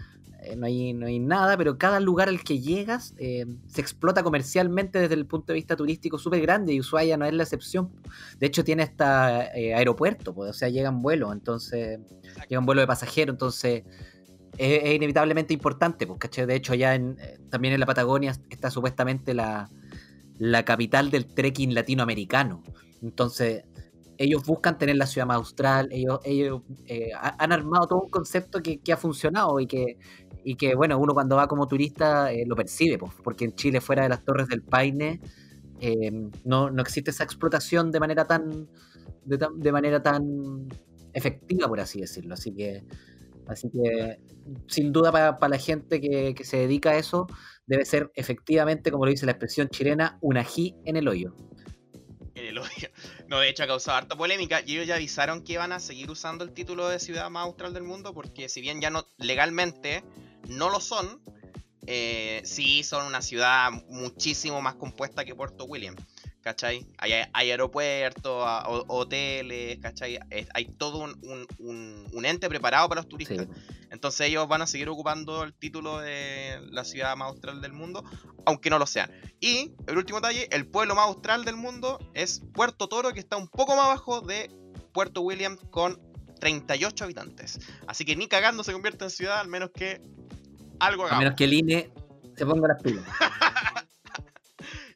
eh, no, hay, no hay nada, pero cada lugar al que llegas eh, se explota comercialmente desde el punto de vista turístico súper grande y Ushuaia no es la excepción. De hecho tiene hasta aeropuerto, pues, o sea, llegan vuelos, entonces llegan vuelos de pasajeros, entonces es, inevitablemente importante, pues, ¿cachai? De hecho, allá en, también en la Patagonia está supuestamente la, la capital del trekking latinoamericano. Entonces, ellos buscan tener la ciudad más austral, ellos, ellos eh, ha- han armado todo un concepto que, que ha funcionado y que, y que, bueno, uno cuando va como turista eh, lo percibe, pues, porque en Chile, fuera de las Torres del Paine, eh, no, no existe esa explotación de manera tan de, tan- de manera tan efectiva, por así decirlo. Así que, así que sin duda para la gente que, que se dedica a eso, debe ser efectivamente, como lo dice la expresión chilena, un ají en el hoyo. No, de hecho ha causado harta polémica y ellos ya avisaron que van a seguir usando el título de ciudad más austral del mundo porque si bien ya no legalmente no lo son, eh, sí son una ciudad muchísimo más compuesta que Puerto William. ¿Cachai? Hay, hay aeropuertos, a- ho- hoteles, ¿cachai? Es- hay todo un, un- un- un ente preparado para los Sí. turistas. Entonces ellos van a seguir ocupando el título de la ciudad más austral del mundo, aunque no lo sean. Y el último detalle, el pueblo más austral del mundo es Puerto Toro, que está un poco más abajo de Puerto William con 38 habitantes. Así que ni cagando se convierte en ciudad, al menos que algo A hagamos. menos que el INE se ponga las pilas.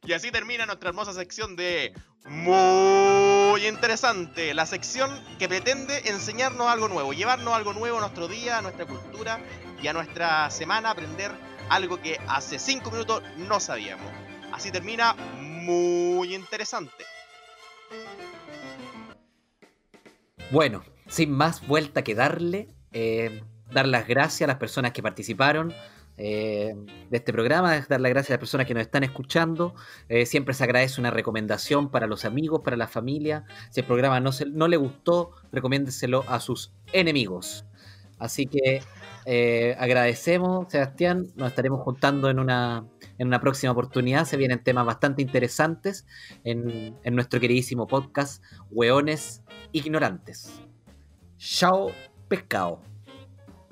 Y así termina nuestra hermosa sección de muy interesante, la sección que pretende enseñarnos algo nuevo, llevarnos algo nuevo a nuestro día, a nuestra cultura y a nuestra semana, aprender algo que hace 5 minutos no sabíamos. Así termina muy interesante. Bueno, sin más vuelta que darle, eh, dar las gracias a las personas que participaron eh, de este programa, dar las gracias a las personas que nos están escuchando. Eh, siempre se agradece una recomendación para los amigos, para la familia. Si el programa no, no le gustó, recomiéndeselo a sus enemigos. Así que eh, agradecemos, Sebastián. Nos estaremos juntando en una, en una próxima oportunidad. Se vienen temas bastante interesantes en, en nuestro queridísimo podcast, Hueones Ignorantes. Chao, pescado.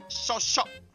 Chao, chao.